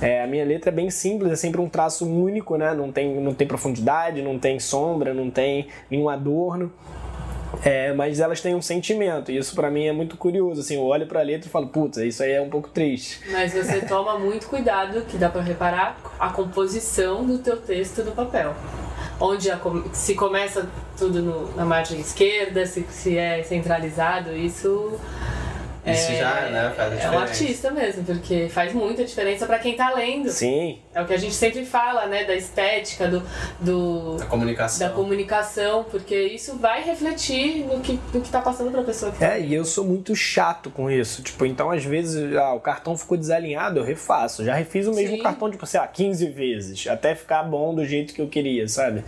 C: É, a minha letra é bem simples, é sempre um traço único, né? Não tem, não tem profundidade, não tem sombra, não tem nenhum adorno. É, mas elas têm um sentimento, e isso pra mim é muito curioso. Assim, eu olho pra letra e falo, putz, isso aí é um pouco triste.
B: Mas você <laughs> toma muito cuidado, que dá pra reparar, a composição do teu texto no papel. Onde a se começa tudo no- na margem esquerda, se, se é centralizado, isso.
A: Isso já, né, faz a
B: É um
A: diferença.
B: artista mesmo, porque faz muita diferença pra quem tá lendo.
C: Sim,
B: É o que a gente sempre fala, né? Da estética, do, do,
A: A comunicação.
B: da comunicação, porque isso vai refletir no que, no que tá passando pra pessoa que tá
C: É, e eu sou muito chato com isso. Tipo, então às vezes ah, o cartão ficou desalinhado, eu refaço. Já refiz o mesmo
B: Sim.
C: cartão, tipo, sei lá, 15 vezes, até ficar bom do jeito que eu queria, sabe?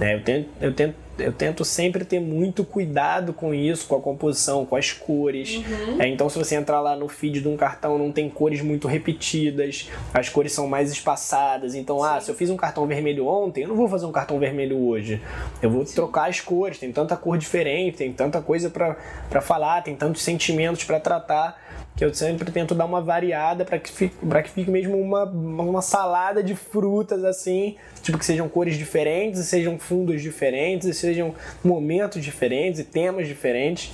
C: É, eu tento, eu tento eu tento sempre ter muito cuidado com isso, com a composição, com as cores.
B: Uhum.
C: É, então, se você entrar lá no feed de um cartão, não tem cores muito repetidas, as cores são mais espaçadas. Então, ah, se eu fiz um cartão vermelho ontem, eu não vou fazer um cartão vermelho hoje. Eu vou trocar as cores, tem tanta cor diferente, tem tanta coisa para falar, tem tantos sentimentos para tratar que eu sempre tento dar uma variada para que, fique, que fique mesmo uma, uma salada de frutas assim, tipo que sejam cores diferentes, sejam fundos diferentes, sejam momentos diferentes e temas diferentes.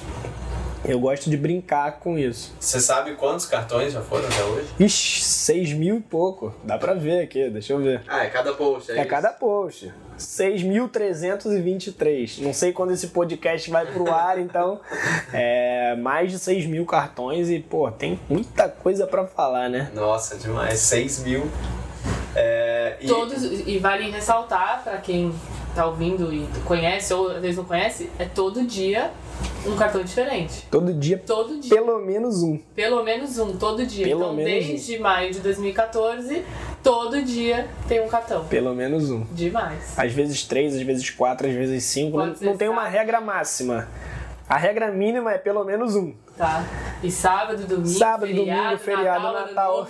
C: Eu gosto de brincar com isso.
A: Você sabe quantos cartões já foram até hoje?
C: Ixi, 6 mil e pouco. Dá pra ver aqui, deixa eu ver.
A: Ah, é cada post, é,
C: É cada post. 6.323. Não sei quando esse podcast vai pro ar, então <laughs> é mais de 6 mil cartões e, pô, tem muita coisa pra falar, né?
A: Nossa, demais. 6 mil. É, e-
B: Todos, e vale ressaltar para quem tá ouvindo e conhece ou às vezes não conhece, é todo dia um cartão diferente.
C: Todo dia,
B: Todo dia.
C: pelo menos um.
B: Pelo menos um, todo dia.
C: Pelo
B: então,
C: menos um.
B: desde maio de 2014, todo dia tem um cartão.
C: Pelo menos um.
B: Demais.
C: Às vezes três, às vezes quatro, às vezes cinco. Não, não tem uma regra máxima. A regra mínima é pelo menos um.
B: Tá. E sábado, domingo,
C: Sábado,
B: feriado,
C: domingo, feriado,
B: Natal,
C: Natal.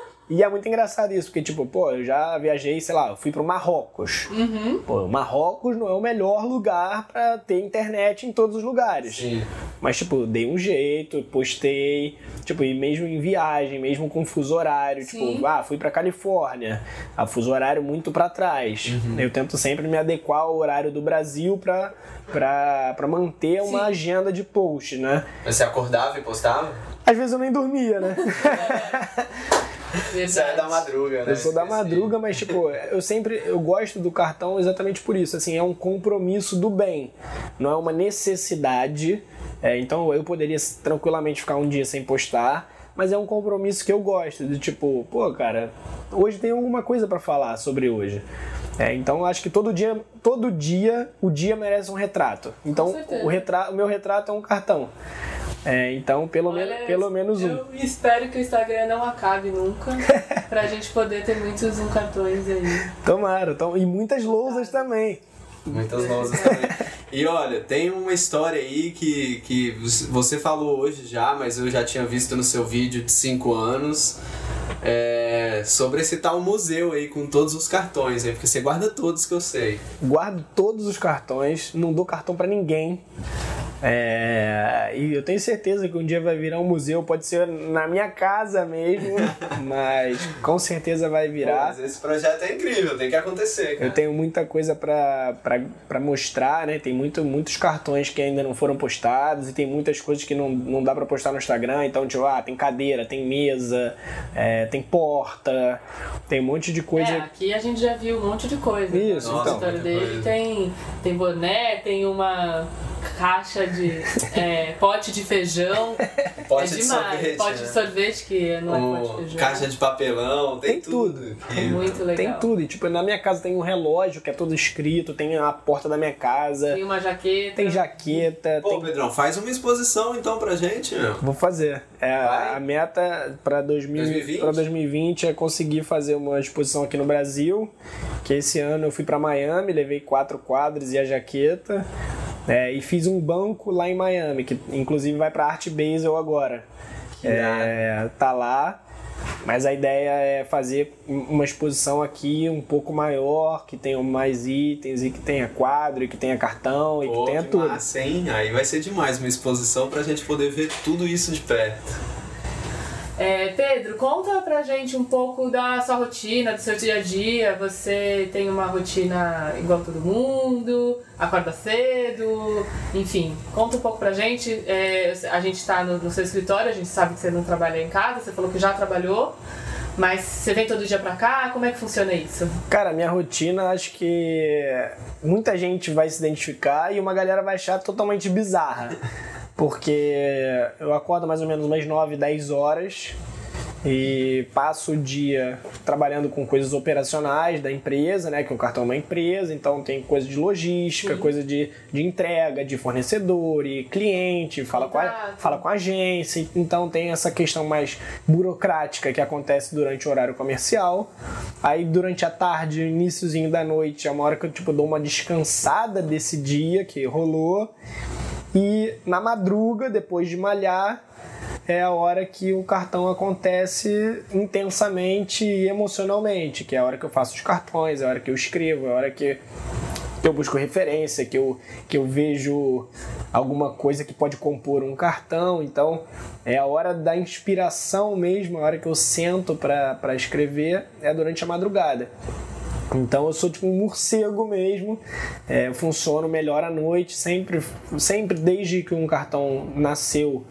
C: <laughs> E é muito engraçado isso, porque, tipo, pô, eu já viajei, sei lá, eu fui pro Marrocos.
B: Uhum.
C: Pô, Marrocos não é o melhor lugar pra ter internet em todos os lugares.
A: Sim.
C: Mas, tipo, dei um jeito, postei, tipo, e mesmo em viagem, mesmo com fuso horário,
B: Sim.
C: tipo, ah, fui pra Califórnia, a fuso horário muito pra trás. Eu tento sempre me adequar ao horário do Brasil pra, pra, pra manter uma
B: Sim.
C: agenda de post, né?
A: Mas você acordava e postava?
C: Às vezes eu nem dormia, né? <laughs>
A: Você é da madruga, né?
C: Eu sou da madruga, mas tipo, eu sempre eu gosto do cartão exatamente por isso. Assim, é um compromisso do bem, não é uma necessidade. É, então eu poderia tranquilamente ficar um dia sem postar, mas é um compromisso que eu gosto. De tipo, pô, cara, hoje tem alguma coisa pra falar sobre hoje. É, então eu acho que todo dia, todo dia, o dia merece um retrato. Então o, retra o meu retrato é um cartão. É, então pelo,
B: Olha,
C: men pelo menos um.
B: Eu espero que o Instagram não acabe nunca, <laughs> pra gente poder ter muitos cartões aí.
C: Tomara, tom- e muitas lousas também.
A: Muitas lousas também. E olha, tem uma história aí que, que você falou hoje já, mas eu já tinha visto no seu vídeo de 5 anos. é, sobre esse tal museu aí com todos os cartões aí, porque você guarda todos que eu sei.
C: guardo todos os cartões, não dou cartão pra ninguém. É, e eu tenho certeza que um dia vai virar um museu, pode ser na minha casa mesmo, <laughs> mas com certeza vai
A: Pô,
C: virar.
A: mas esse projeto é incrível, tem que acontecer, cara.
C: Eu tenho muita coisa pra mostrar, né? Tem muito, muitos cartões que ainda não foram postados e tem muitas coisas que não, não dá pra postar no Instagram. Então, tipo, ah, tem cadeira, tem mesa, é, tem porta, tem um monte de coisa.
B: É, aqui a gente já viu um monte de coisa.
C: Isso,
B: no
C: então.
B: dele tem, tem boné, tem uma caixa de é, pote de feijão.
A: Pote
B: é
A: de
B: demais.
A: sorvete,
B: pote
A: né?
B: de sorvete, que não é pote de
A: O
B: feijão.
A: caixa de papelão, tem,
C: Tem
A: tudo.
B: É muito legal.
C: Tem tudo. E, tipo, na minha casa tem um relógio que é todo escrito, tem a porta da minha casa,
B: Tem uma jaqueta.
C: tem jaqueta,
A: Pô,
C: tem
A: Pedrão, faz uma exposição então pra gente, meu.
C: Vou fazer. É, a meta para
A: 2020?
C: 2020 é conseguir fazer uma exposição aqui no Brasil. Que esse ano eu fui para Miami, levei quatro quadros e a jaqueta. É, e fiz um banco lá em Miami, que inclusive vai para Art Basel agora. É, tá lá. Mas a ideia é fazer uma exposição aqui um pouco maior, que tenha mais itens e que tenha quadro, e que tenha cartão e
A: Pô,
C: que tenha
A: que
C: tudo.
A: massa, hein? Aí vai ser demais uma exposição pra gente poder ver tudo isso de perto.
B: É, Pedro, conta pra gente um pouco da sua rotina, do seu dia a dia. Você tem uma rotina igual todo mundo, acorda cedo, enfim, conta um pouco pra gente. É, a gente tá no, no seu escritório, a gente sabe que você não trabalha em casa, você falou que já trabalhou, mas você vem todo dia pra cá, como é que funciona isso?
C: Cara, minha rotina acho que muita gente vai se identificar e uma galera vai achar totalmente bizarra. Porque eu acordo mais ou menos umas 9, 10 horas e passo o dia trabalhando com coisas operacionais da empresa, né? Que o cartão é uma empresa, então tem coisa de logística, uhum. coisa de, de entrega, de fornecedor e cliente, fala com, a, fala com a agência, então tem essa questão mais burocrática que acontece durante o horário comercial. Aí durante a tarde, iníciozinho da noite, é uma hora que eu tipo, dou uma descansada desse dia que rolou. E na madruga, depois de malhar, é a hora que o cartão acontece intensamente e emocionalmente, que é a hora que eu faço os cartões, é a hora que eu escrevo, é a hora que eu busco referência, que eu, que eu vejo alguma coisa que pode compor um cartão. Então, é a hora da inspiração mesmo, a hora que eu sento para escrever, é durante a madrugada. Então eu sou tipo um morcego mesmo, é, funciono melhor à noite, sempre, sempre desde que um cartão nasceu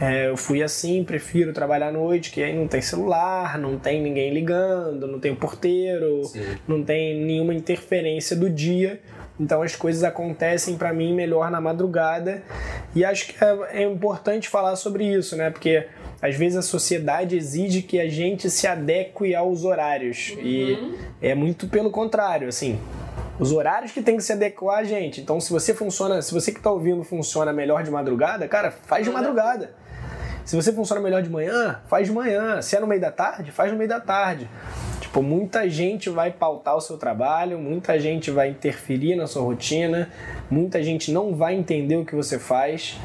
C: é, eu fui assim, prefiro trabalhar à noite, que aí não tem celular, não tem ninguém ligando, não tem porteiro, Sim. não tem nenhuma interferência do dia. Então as coisas acontecem para mim melhor na madrugada. E acho que é, é, importante falar sobre isso, né? Porque às vezes a sociedade exige que a gente se adeque aos horários. Uhum. E é muito pelo contrário, assim. Os horários que tem que se adequar a gente. Então, se você funciona, se você que está ouvindo funciona melhor de madrugada, cara, faz de madrugada. Se você funciona melhor de manhã, faz de manhã. Se é no meio da tarde, faz no meio da tarde. Tipo, muita gente vai pautar o seu trabalho, muita gente vai interferir na sua rotina, muita gente não vai entender o que você faz.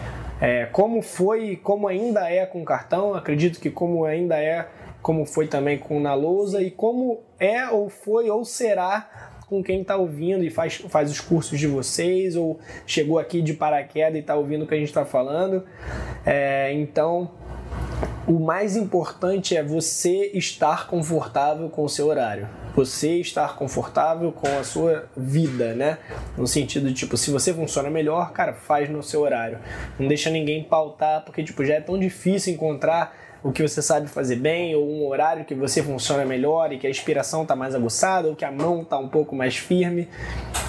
C: É, como foi, como ainda é com cartão, acredito que como ainda é, como foi também com na lousa e como é ou foi ou será com quem está ouvindo e faz, faz os cursos de vocês, ou chegou aqui de paraquedas e está ouvindo o que a gente está falando. É, então, o mais importante é você estar confortável com o seu horário. Você estar confortável com a sua vida, né? No sentido de, tipo, se você funciona melhor, cara, faz no seu horário. Não deixa ninguém pautar, porque, tipo, já é tão difícil encontrar o que você sabe fazer bem, ou um horário que você funciona melhor e que a inspiração está mais aguçada, ou que a mão está um pouco mais firme.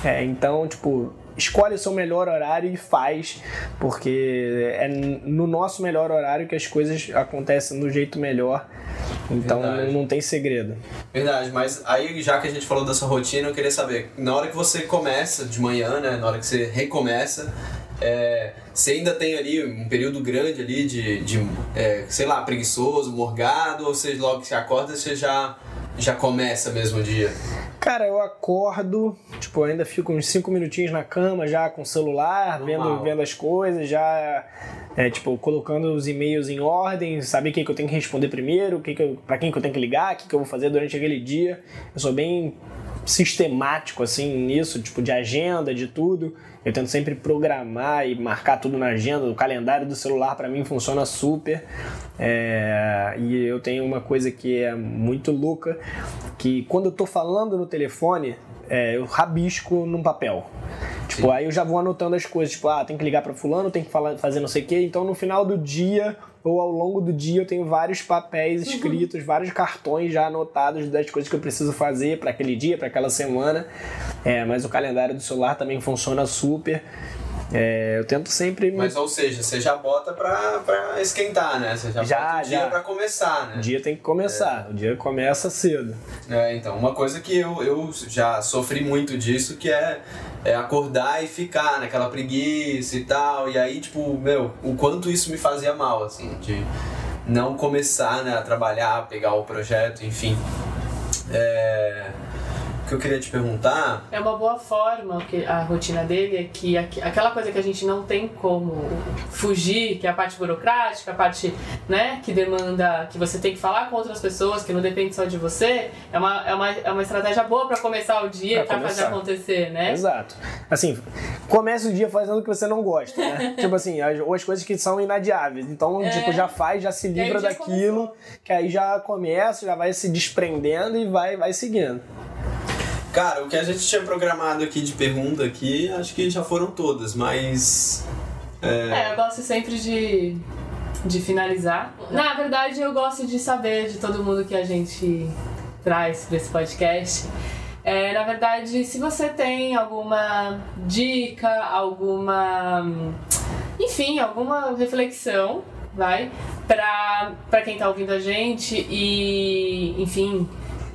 C: É, então, tipo, escolhe o seu melhor horário e faz, porque é no nosso melhor horário que as coisas acontecem do jeito melhor. Então não, não, tem segredo.
A: Verdade, mas aí já que a gente falou dessa rotina, eu queria saber, na hora que você começa de manhã, né, na hora que você recomeça, é, você ainda tem ali um período grande ali de, de é, sei lá, preguiçoso, morgado, ou você logo que você acorda, você já, já começa mesmo o dia?
C: Cara, eu acordo, tipo, ainda fico uns 5 minutinhos na cama já com o celular, vendo, vendo as coisas, já, é, tipo, colocando os e-mails em ordem, saber o que, que eu tenho que responder primeiro, que que eu, pra quem que eu tenho que ligar, o que, que eu vou fazer durante aquele dia. Eu sou bem sistemático, assim, nisso, tipo, de agenda, de tudo. Eu tento sempre programar e marcar tudo na agenda. O calendário do celular para mim funciona super. É, e eu tenho uma coisa que é muito louca, que quando eu tô falando no telefone, é, eu rabisco num papel. Tipo, Sim. aí eu já vou anotando as coisas, tipo, ah, tem que ligar para fulano, tem que falar, fazer não sei o quê. Então no final do dia ou ao longo do dia eu tenho vários papéis uhum. escritos, uhum. vários cartões já anotados das coisas que eu preciso fazer para aquele dia, para aquela semana. É, mas o calendário do celular também funciona super. É, eu tento sempre.
A: Mas, ou seja, você já bota pra, pra esquentar, né? Você já, já bota o dia já. pra começar, né?
C: O dia tem que começar, é. o dia começa cedo.
A: É, então, uma coisa que eu, eu já sofri muito disso, que é, é acordar e ficar naquela preguiça e tal. E aí, tipo, meu, o quanto isso me fazia mal, assim, de não começar né, a trabalhar, pegar o projeto, enfim. É que eu queria te perguntar.
B: É uma boa forma, que a rotina dele é que aquela coisa que a gente não tem como fugir, que é a parte burocrática, a parte né, que demanda que você tem que falar com outras pessoas, que não depende só de você, é uma, é uma, é uma estratégia boa para começar o dia, para fazer acontecer, né?
C: Exato. Assim, comece o dia fazendo o que você não gosta, né? <laughs> tipo assim, as, ou as coisas que são inadiáveis. Então, é. tipo, já faz, já se livra daquilo, começou. que aí já começa, já vai se desprendendo e vai, vai seguindo.
A: Cara, o que a gente tinha programado aqui de pergunta aqui, acho que já foram todas, mas.
B: É, é eu gosto sempre de, de finalizar. Na verdade, eu gosto de saber de todo mundo que a gente traz para esse podcast. É, na verdade, se você tem alguma dica, alguma. Enfim, alguma reflexão vai, pra quem tá ouvindo a gente e, enfim,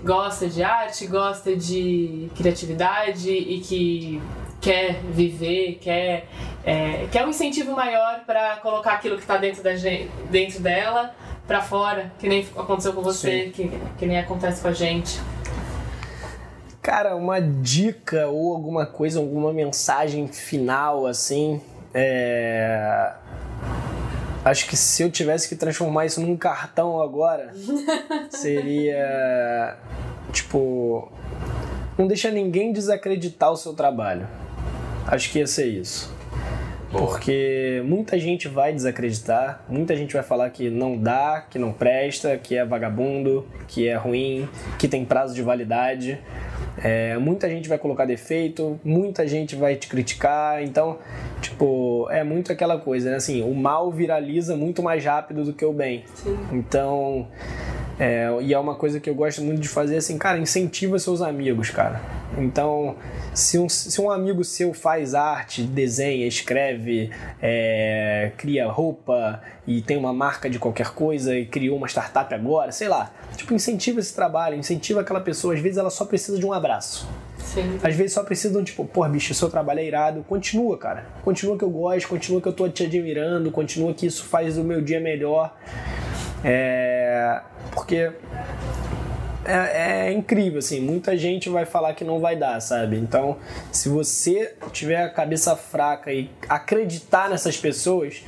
B: gosta de arte, gosta de criatividade e que quer viver, quer, é, quer um incentivo maior para colocar aquilo que está dentro, da gente, dentro dela para fora, que nem aconteceu com você, que, que nem acontece com a gente.
C: Cara, uma dica ou alguma coisa, alguma mensagem final assim. É... Acho que se eu tivesse que transformar isso num cartão agora, <laughs> seria tipo. Não deixa ninguém desacreditar o seu trabalho. Acho que ia ser isso. Boa. Porque muita gente vai desacreditar, muita gente vai falar que não dá, que não presta, que é vagabundo, que é ruim, que tem prazo de validade. É, muita gente vai colocar defeito, muita gente vai te criticar, então, tipo, é muito aquela coisa, né? Assim, o mal viraliza muito mais rápido do que o bem. Sim. Então, é, e é uma coisa que eu gosto muito de fazer, assim, cara, incentiva seus amigos, cara. Então, se um, se um amigo seu faz arte, desenha, escreve, é, cria roupa e tem uma marca de qualquer coisa e criou uma startup agora, sei lá, tipo, incentiva esse trabalho, incentiva aquela pessoa. Às vezes ela só precisa de um abraço.
B: Sim.
C: Às vezes só precisa de um tipo, pô, bicho, seu trabalho é irado, continua, cara. Continua que eu gosto, continua que eu tô te admirando, continua que isso faz o meu dia melhor. É, porque é, é, incrível, assim, muita gente vai falar que não vai dar, sabe? Então, se você tiver a cabeça fraca e acreditar nessas pessoas,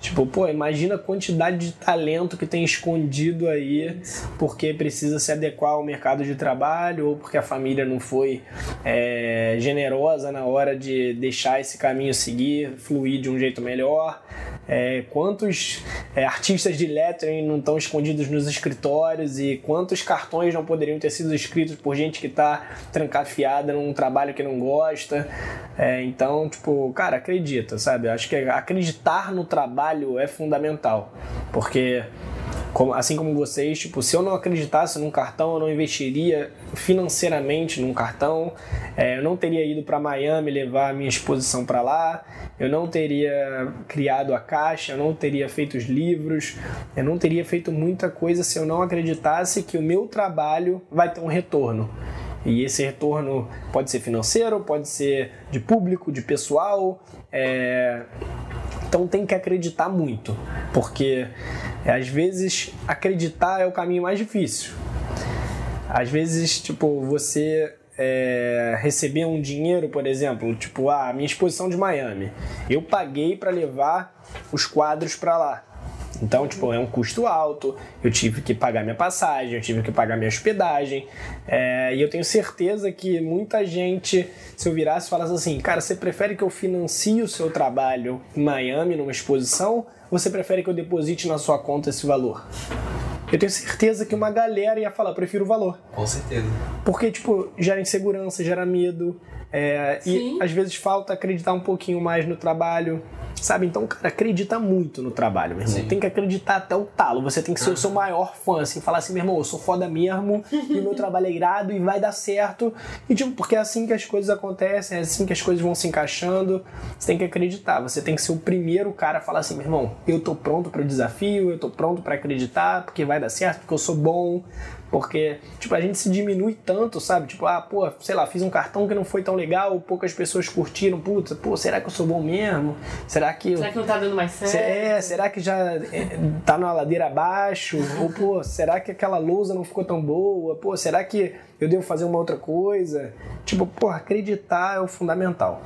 C: Tipo, pô, imagina a quantidade de talento que tem escondido aí porque precisa se adequar ao mercado de trabalho ou porque a família não foi é, generosa na hora de deixar esse caminho seguir, fluir de um jeito melhor. É, quantos é, artistas de lettering não estão escondidos nos escritórios e quantos cartões não poderiam ter sido escritos por gente que está trancafiada num trabalho que não gosta. É, então, tipo, cara, acredita, sabe? Acho que acreditar no trabalho é fundamental, porque assim como vocês, tipo, se eu não acreditasse num cartão, eu não investiria financeiramente num cartão, é, eu não teria ido para Miami levar a minha exposição para lá, eu não teria criado a caixa, eu não teria feito os livros, eu não teria feito muita coisa se eu não acreditasse que o meu trabalho vai ter um retorno. E esse retorno pode ser financeiro, pode ser de público, de pessoal. É... Então tem que acreditar muito, porque é, às vezes acreditar é o caminho mais difícil. Às vezes, tipo, você é, receber um dinheiro, por exemplo, tipo, ah, a minha exposição de Miami. Eu paguei para levar os quadros para lá. Então, tipo, é um custo alto, eu tive que pagar minha passagem, eu tive que pagar minha hospedagem, é, e eu tenho certeza que muita gente, se eu virasse e falasse assim, cara, você prefere que eu financie o seu trabalho em Miami, numa exposição, ou você prefere que eu deposite na sua conta esse valor? Eu tenho certeza que uma galera ia falar, prefiro o valor.
A: Com certeza.
C: Porque, tipo, gera insegurança, gera medo, é, e às vezes falta acreditar um pouquinho mais no trabalho. Sabe? Então, cara, acredita muito no trabalho, meu irmão. Sim. Tem que acreditar até o talo. Você tem que ser o seu maior fã, assim, falar assim, meu irmão, eu sou foda mesmo, <laughs> e o meu trabalho é irado e vai dar certo. E, tipo, porque é assim que as coisas acontecem, é assim que as coisas vão se encaixando. Você tem que acreditar. Você tem que ser o primeiro cara a falar assim, meu irmão, eu tô pronto para o desafio, eu tô pronto para acreditar, porque vai dar certo, porque eu sou bom, porque, tipo, a gente se diminui tanto, sabe? Tipo, ah, pô, sei lá, fiz um cartão que não foi tão legal, poucas pessoas curtiram, puta, pô, será que eu sou bom mesmo? Será que.
B: Será que não tá dando mais certo?
C: É, será que já é, tá na ladeira abaixo? Ou, pô, será que aquela lousa não ficou tão boa? Pô, será que eu devo fazer uma outra coisa? Tipo, pô, acreditar é o fundamental.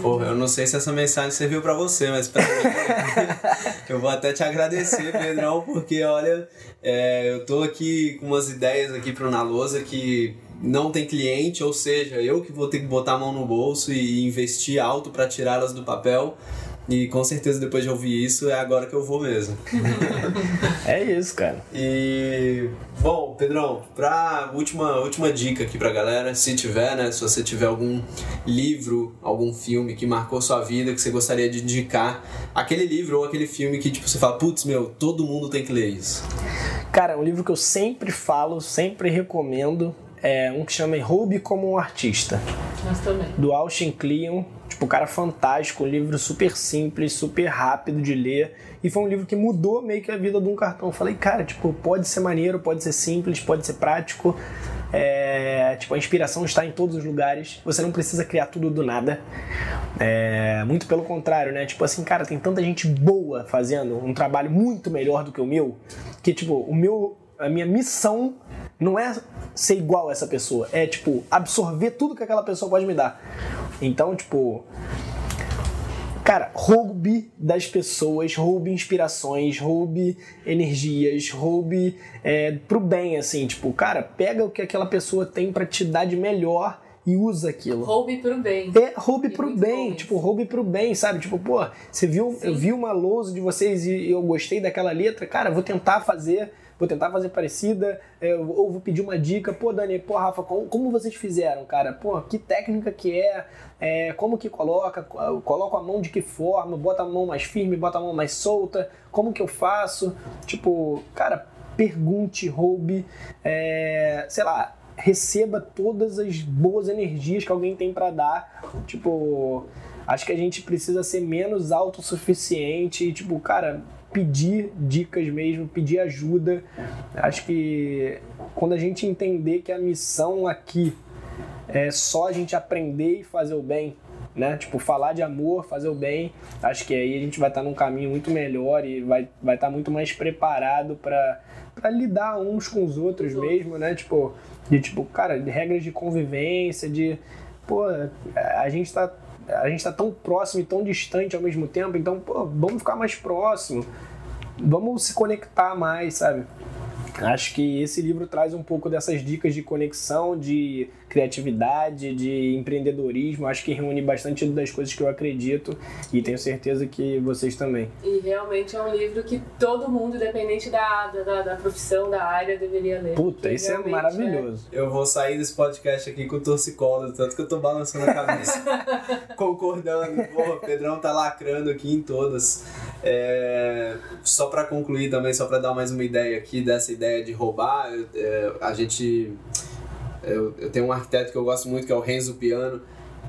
A: Porra, eu não sei se essa mensagem serviu para você, mas pra mim, <laughs> eu vou até te agradecer, Pedrão, porque olha, é, eu tô aqui com umas ideias aqui pro Na Lousa que não tem cliente, ou seja, eu que vou ter que botar a mão no bolso e investir alto para tirá-las do papel. E com certeza depois de ouvir isso é agora que eu vou mesmo.
C: é isso, cara.
A: E bom, Pedrão, pra última, última dica aqui pra galera, se tiver, né? Se você tiver algum livro, algum filme que marcou sua vida, que você gostaria de indicar, aquele livro ou aquele filme que tipo, você fala, putz, meu, todo mundo tem que ler isso.
C: Cara, um livro que eu sempre falo, sempre recomendo, é um que chama Roube como um Artista.
B: Nós também.
C: Do Austin Kleon Tipo, cara fantástico, um livro super simples, super rápido de ler. E foi um livro que mudou meio que a vida de um cartão. Eu falei, cara, tipo, pode ser maneiro, pode ser simples, pode ser prático. É, tipo, a inspiração está em todos os lugares. Você não precisa criar tudo do nada. É, muito pelo contrário, né? Tipo assim, cara, tem tanta gente boa fazendo um trabalho muito melhor do que o meu, que tipo, o meu a minha missão não é ser igual a essa pessoa, é tipo absorver tudo que aquela pessoa pode me dar. Então, tipo, Cara, roube das pessoas, roube inspirações, roube energias, roube é, pro bem, assim. Tipo, cara, pega o que aquela pessoa tem para te dar de melhor e usa aquilo.
B: Roube pro bem.
C: É, roube e pro bem, tipo, roube pro bem, sabe? Tipo, pô, você viu, Sim. eu vi uma lousa de vocês e eu gostei daquela letra, cara, vou tentar fazer vou tentar fazer parecida, é, ou vou pedir uma dica, pô, Dani, pô, Rafa, como, como vocês fizeram, cara? Pô, que técnica que é, é, como que coloca, coloco a mão de que forma, bota a mão mais firme, bota a mão mais solta, como que eu faço? Tipo, cara, pergunte, roube, é, sei lá, receba todas as boas energias que alguém tem para dar. Tipo, acho que a gente precisa ser menos autossuficiente, tipo, cara, pedir dicas mesmo, pedir ajuda. Acho que quando a gente entender que a missão aqui é só a gente aprender e fazer o bem, né? Tipo, falar de amor, fazer o bem, acho que aí a gente vai estar num caminho muito melhor e vai, vai estar muito mais preparado para lidar uns com os outros mesmo, né? Tipo, de tipo, cara, de regras de convivência, de pô, a gente tá a gente tá tão próximo e tão distante ao mesmo tempo, então, pô, vamos ficar mais próximo. Vamos se conectar mais, sabe? Acho que esse livro traz um pouco dessas dicas de conexão, de criatividade, de empreendedorismo. Acho que reúne bastante das coisas que eu acredito e tenho certeza que vocês também.
B: E realmente é um livro que todo mundo, independente da, da, da profissão, da área, deveria ler.
C: Puta, isso é maravilhoso.
A: É... Eu vou sair desse podcast aqui com o torcicolo, tanto que eu tô balançando a cabeça, <laughs> concordando. Porra, o Pedrão tá lacrando aqui em todas. É... Só para concluir também, só para dar mais uma ideia aqui dessa ideia de roubar, é, a gente eu, eu tenho um arquiteto que eu gosto muito, que é o Renzo Piano.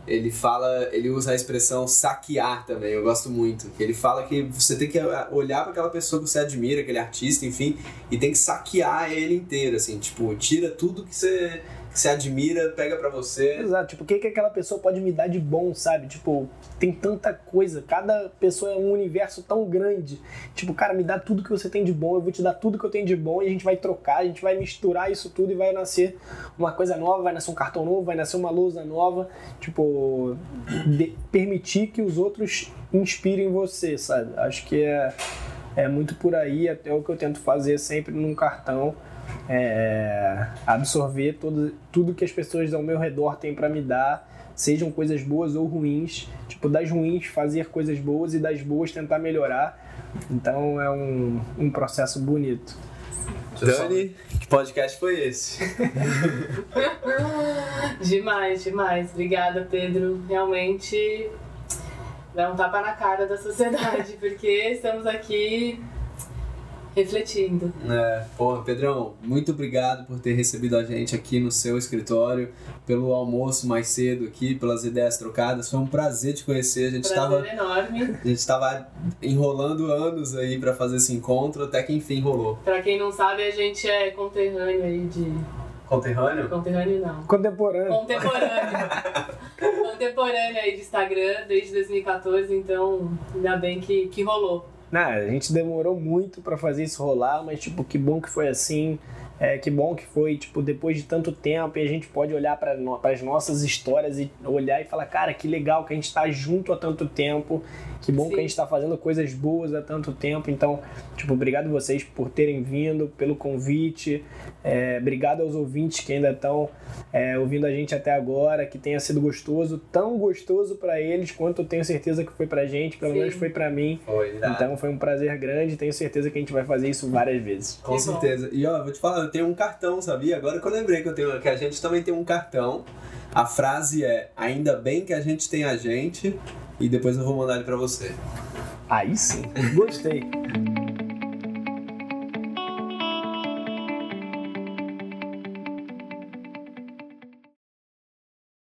A: Ele fala, ele usa a expressão saquear também, eu gosto muito. Ele fala que você tem que olhar para aquela pessoa que você admira, aquele artista, enfim, e tem que saquear ele inteiro, assim, tipo, tira tudo que você que você admira, pega para você.
C: Exato, tipo, o que, que aquela pessoa pode me dar de bom, sabe? Tipo, tem tanta coisa, cada pessoa é um universo tão grande. Tipo, cara, me dá tudo que você tem de bom, eu vou te dar tudo que eu tenho de bom e a gente vai trocar, a gente vai misturar isso tudo e vai nascer uma coisa nova, vai nascer um cartão novo, vai nascer uma lousa nova. Tipo, de, permitir que os outros inspirem você, sabe? Acho que é, é muito por aí, até o que eu tento fazer sempre num cartão é, absorver todo, tudo que as pessoas ao meu redor têm para me dar, sejam coisas boas ou ruins. Tipo, das ruins fazer coisas boas e das boas tentar melhorar. Então é um, um processo bonito.
A: Dani, que podcast foi esse? <laughs>
B: demais, demais. Obrigada, Pedro. Realmente dá um tapa na cara da sociedade, <laughs> porque estamos aqui refletindo.
A: É, porra, Pedrão, muito obrigado por ter recebido a gente aqui no seu escritório, pelo almoço mais cedo aqui, pelas ideias trocadas. Foi um prazer te conhecer. A gente
B: prazer enorme.
A: A gente estava enrolando anos aí para fazer esse encontro, até que enfim rolou.
B: Para quem não sabe, a gente é conterrâneo aí de
A: Conterrâneo?
B: Conterrâneo não.
C: Contemporâneo.
B: Contemporâneo. <laughs> Contemporâneo aí de Instagram desde 2014, então ainda bem que, que rolou.
C: Não, a gente demorou muito para fazer isso rolar, mas tipo, que bom que foi assim. É, que bom que foi, tipo, depois de tanto tempo e a gente pode olhar para no, as nossas histórias e olhar e falar, cara, que legal que a gente está junto há tanto tempo que bom Sim. que a gente está fazendo coisas boas há tanto tempo. Então, tipo, obrigado vocês por terem vindo, pelo convite. É, obrigado aos ouvintes que ainda estão é, ouvindo a gente até agora, que tenha sido gostoso, tão gostoso para eles quanto eu tenho certeza que foi pra gente, pelo Sim. menos foi para mim.
A: Foi,
C: então foi um prazer grande, tenho certeza que a gente vai fazer isso várias vezes.
A: Com certeza. E ó, vou te falar, tenho um cartão, sabia? Agora que eu lembrei que eu tenho, que a gente também tem um cartão. A frase é: ainda bem que a gente tem a gente e depois eu vou mandar ele para você.
C: Aí sim, gostei.